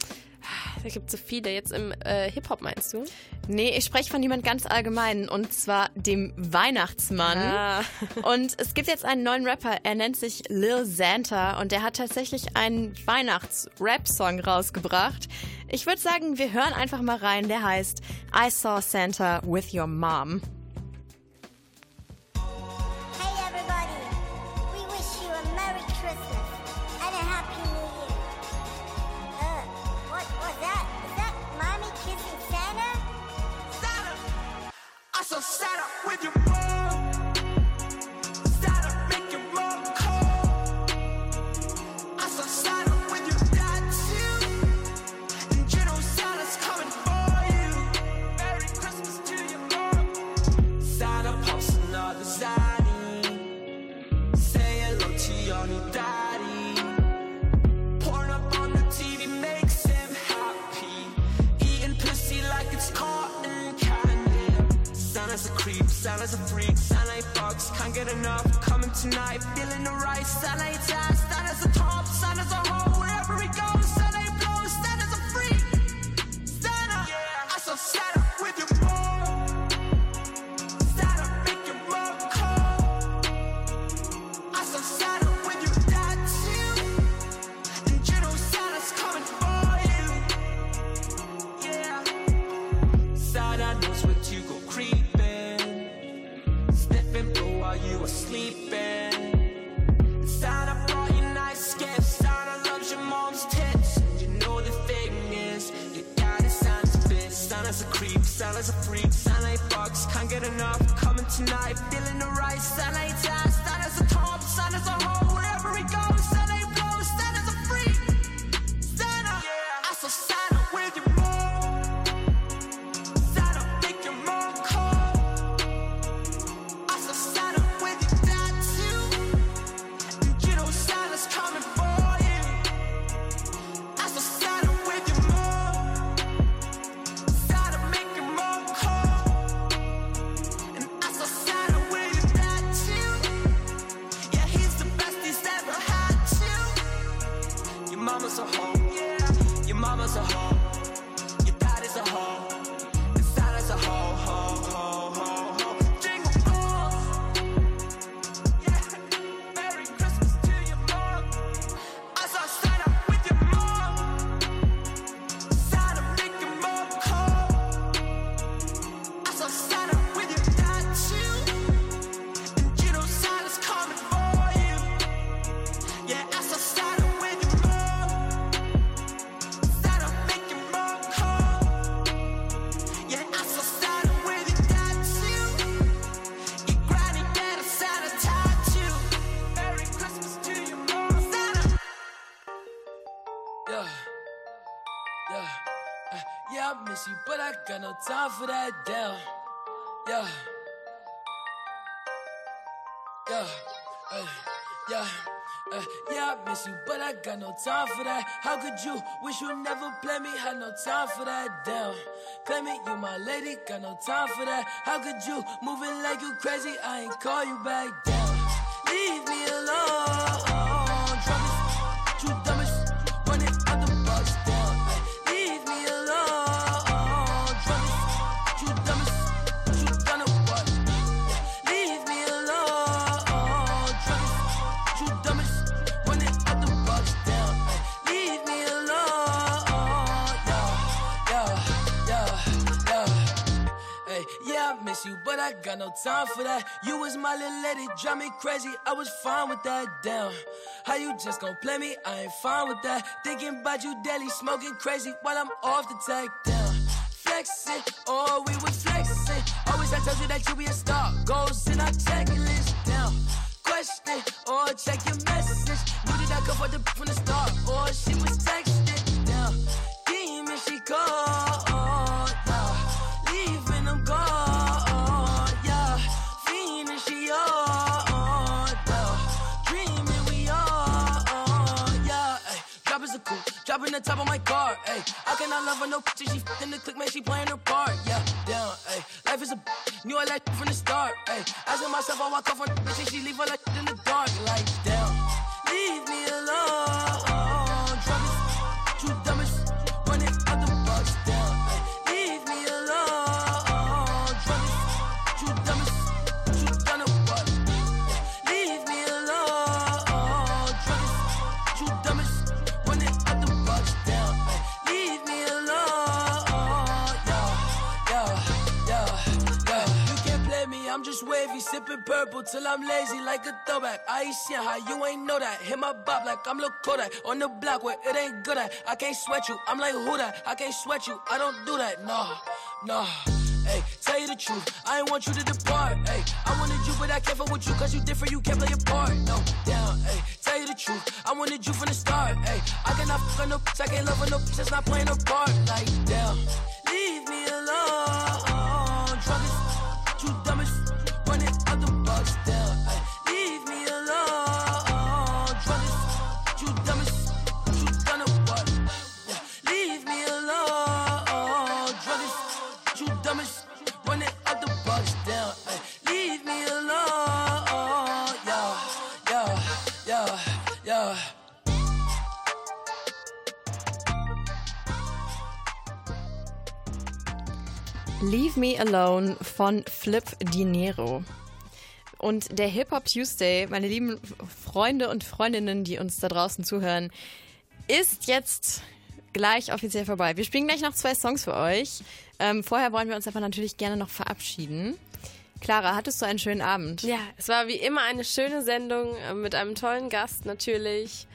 Da gibt es so viele. Jetzt im äh, Hip-Hop meinst du? Nee, ich spreche von jemand ganz allgemeinen und zwar dem Weihnachtsmann. Ah. Und es gibt jetzt einen neuen Rapper, er nennt sich Lil Santa und der hat tatsächlich einen Weihnachts-Rap-Song rausgebracht. Ich würde sagen, wir hören einfach mal rein, der heißt I Saw Santa with Your Mom. I saw Santa with your a creep, Santa's a freak, Santa ain't fucks, can't get enough. Coming tonight, feeling the right. Santa ain't knife time for that. How could you wish you never play me? Had no time for that. Down, claim you my lady, got no time for that. How could you moving like you crazy? I ain't call you back down. Leave me alone. Got no time for that. You was my little lady, drive me crazy. I was fine with that. Down. How you just gon' play me? I ain't fine with that. Thinking about you daily, smoking crazy while I'm off the tag. Down. Flexing, oh, we was flexing. Always I told you that you be a star. Goals in our checklist. Down. Question, or oh, check your message. Knew that I could for the from the start, or she was texting. Down. Demon, she called. Dropping the top of my car. Ay. I can I love her? No picture. She in the click, man. She playing her part. Yeah. Down. Ay. Life is a. Knew I like from the start. Ay. Asking myself, I walk off on bitch and she leave her like in the dark. Like, down. Leave me alone. Sipping purple till I'm lazy like a throwback. I ain't seen how you ain't know that. Hit my bop like I'm Lil Kodak on the block where it ain't good at. I can't sweat you, I'm like who that? I can't sweat you, I don't do that. Nah, nah. Hey, tell you the truth, I ain't want you to depart. Hey, I wanted you, but I can't fuck with you cause you different, you can't play a part. No, down, hey, tell you the truth, I wanted you from the start. Hey, I cannot fuck no bitch, I can't love no bitch that's not playing her part. Like, damn, leave me alone. Druggist, you dumbest, running Leave Me Alone von Flip Dinero. Und der Hip Hop Tuesday, meine lieben Freunde und Freundinnen, die uns da draußen zuhören, ist jetzt gleich offiziell vorbei. Wir spielen gleich noch zwei Songs für euch. Ähm, vorher wollen wir uns aber natürlich gerne noch verabschieden. Clara, hattest du einen schönen Abend? Ja, es war wie immer eine schöne Sendung äh, mit einem tollen Gast natürlich.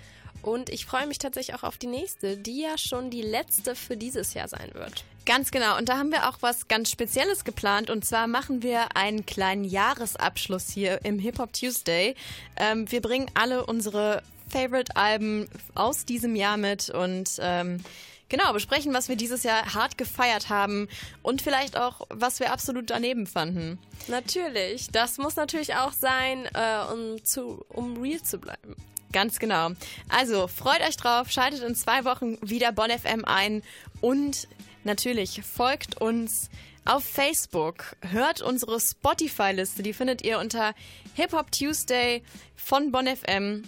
Und ich freue mich tatsächlich auch auf die nächste, die ja schon die letzte für dieses Jahr sein wird. Ganz genau. Und da haben wir auch was ganz Spezielles geplant. Und zwar machen wir einen kleinen Jahresabschluss hier im Hip Hop Tuesday. Ähm, wir bringen alle unsere Favorite-Alben aus diesem Jahr mit und ähm, genau besprechen, was wir dieses Jahr hart gefeiert haben und vielleicht auch, was wir absolut daneben fanden. Natürlich. Das muss natürlich auch sein, äh, um, zu, um real zu bleiben. Ganz genau. Also freut euch drauf, schaltet in zwei Wochen wieder Bonn FM ein und natürlich folgt uns auf Facebook. Hört unsere Spotify-Liste, die findet ihr unter Hip Hop Tuesday von Bonn FM.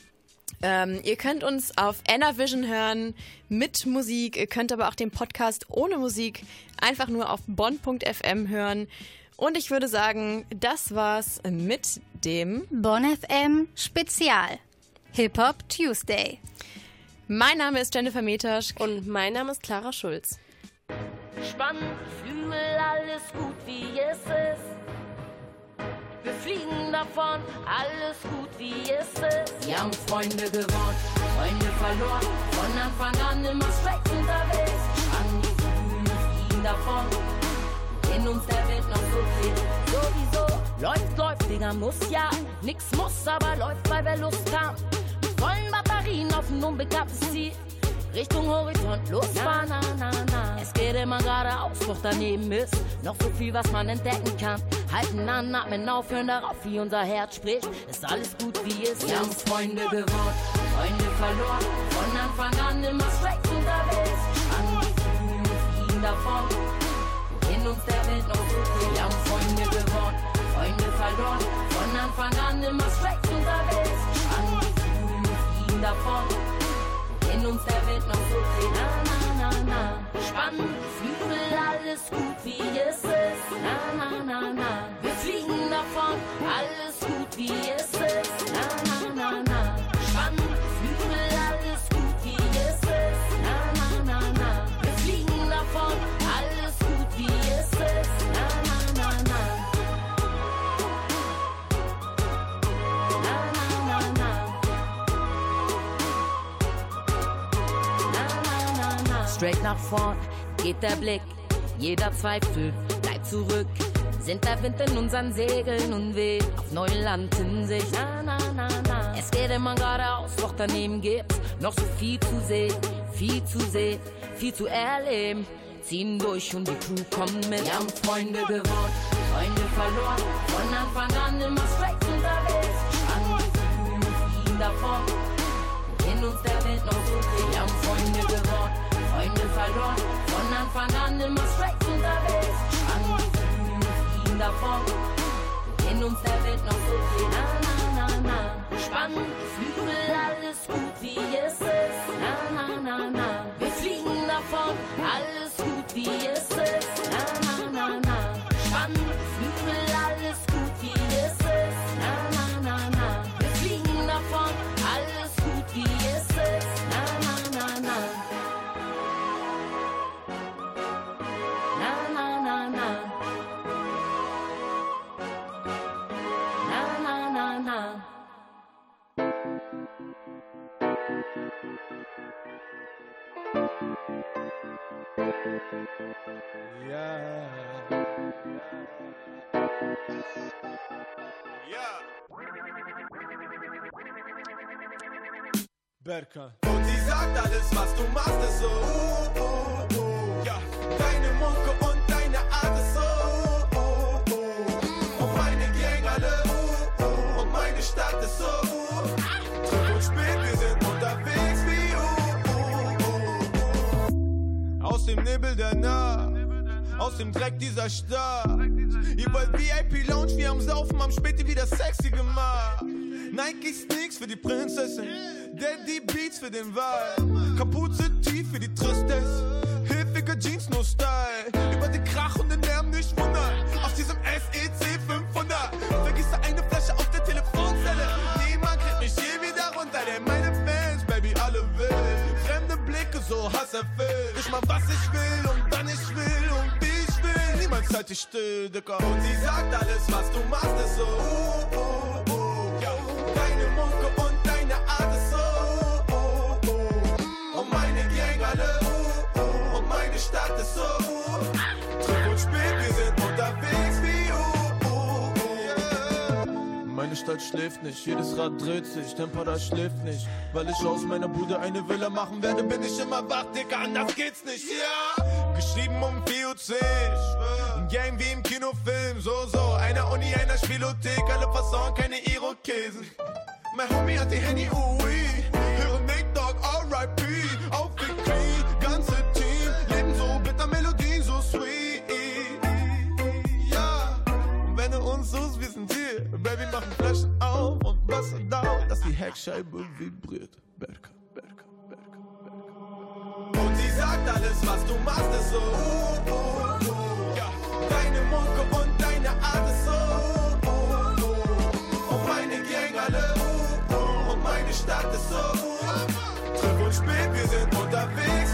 Ähm, ihr könnt uns auf Vision hören mit Musik. Ihr könnt aber auch den Podcast ohne Musik einfach nur auf bonn.fm hören. Und ich würde sagen, das war's mit dem Bonn FM Spezial. Hip Hop Tuesday. Mein Name ist Jennifer Metasch. Und mein Name ist Clara Schulz. Spannend, Flügel, alles gut wie es ist. Wir fliegen davon, alles gut wie es ist. Wir haben Freunde gewonnen, Freunde verloren. Von Anfang an immer straight unterwegs. An die Flügel, fliegen davon. In uns der Welt noch so viel. Sowieso läuft, läuft, Digga, muss ja. Nix muss, aber läuft, weil wir Lust haben. Mit vollen Batterien auf ein unbekanntes Ziel. Richtung Horizont, los, na, na, na, na. Es geht immer geradeaus, doch daneben ist noch so viel, was man entdecken kann. Halten an, atmen, aufhören darauf, wie unser Herz spricht. Ist alles gut, wie es ist. Wir haben Freunde gewonnen, Freunde verloren. Von Anfang an immer straight unterwegs. Angefühlt, fliegen davon. In uns der Welt noch so viel. Wir haben Freunde gewonnen, Freunde verloren. Von Anfang an immer straight unterwegs. Angefühlt, fliegen davon. Uns der Welt noch so viel. Na, na, na, na. Spannend, Flügel, alles gut, wie es ist. Na, na, na, na. Wir fliegen davon, alles gut, wie es ist. Straight nach vorn geht der Blick, jeder Zweifel bleibt zurück. Sind der Wind in unseren Segeln und weht auf neue Land in sich. Na, na, na, na. Es geht immer geradeaus, doch daneben gibt's noch so viel zu sehen, viel zu sehen, viel zu erleben. Ziehen durch und die Crew kommt mit. Wir haben Freunde gewonnen, Freunde verloren. Von Anfang an immer straight An immer straight unterwegs. Angefühlt, fliegen davon. In uns der Welt noch so viel. Na, na, na, na. Spannend, Flügel, Berka. Und sie sagt alles, was du machst, ist so. Uh, uh, uh. Ja, deine Mucke und deine Art ist so. Dem Nebel der Nacht, aus dem Dreck dieser Stadt. Ihr wollt VIP Lounge, wir haben Saufen, am Späti wieder sexy gemacht. Nike Sneaks für die Prinzessin, Daddy Beats für den Vibe, Kapuze tief für die Tristesse, hilfige Jeans, nur Style. Über den Krach und den Lärm nicht wundern, auf diesem SEC 500. Vergiss da eine Flasche auf so hasserfüllt. Ich mach was ich will und dann ich will und wie ich will. Niemals halt dich still, Dicker. Und sie sagt alles, was du machst, ist so. Uh, uh, uh. Ja, deine Mucke und deine Art ist so. Uh, uh. Und meine Gang alle. Uh, uh. Und meine Stadt ist so. Uh. Meine Stadt schläft nicht, jedes Rad dreht sich, Tempo das schläft nicht. Weil ich aus meiner Bude eine Villa machen werde, bin ich immer wach, Dicker, anders geht's nicht, ja. Geschrieben um 4 Uhr 10, ein Game wie im Kinofilm, so, so. Einer Uni, einer Spielothek, alle Fasson, keine Irokesen. Mein Homie hat die Handy, ui, höre Nate Dogg, R.I.P., auf den Knie, ganze Team, leben so bitter, Melodien so sweet. Ja, wenn du uns suchst, Baby, mach ein Flash auf und besser da, dass die Heckscheibe vibriert. Berka, Berka, Berka, Berka. Und sie sagt, alles, was du machst, ist so. Oh, oh, oh. Ja. Deine Mucke und deine Art ist so. Oh, oh, oh. Und meine Gang alle. Oh, oh. Und meine Stadt ist so. Triff und spät, wir sind unterwegs.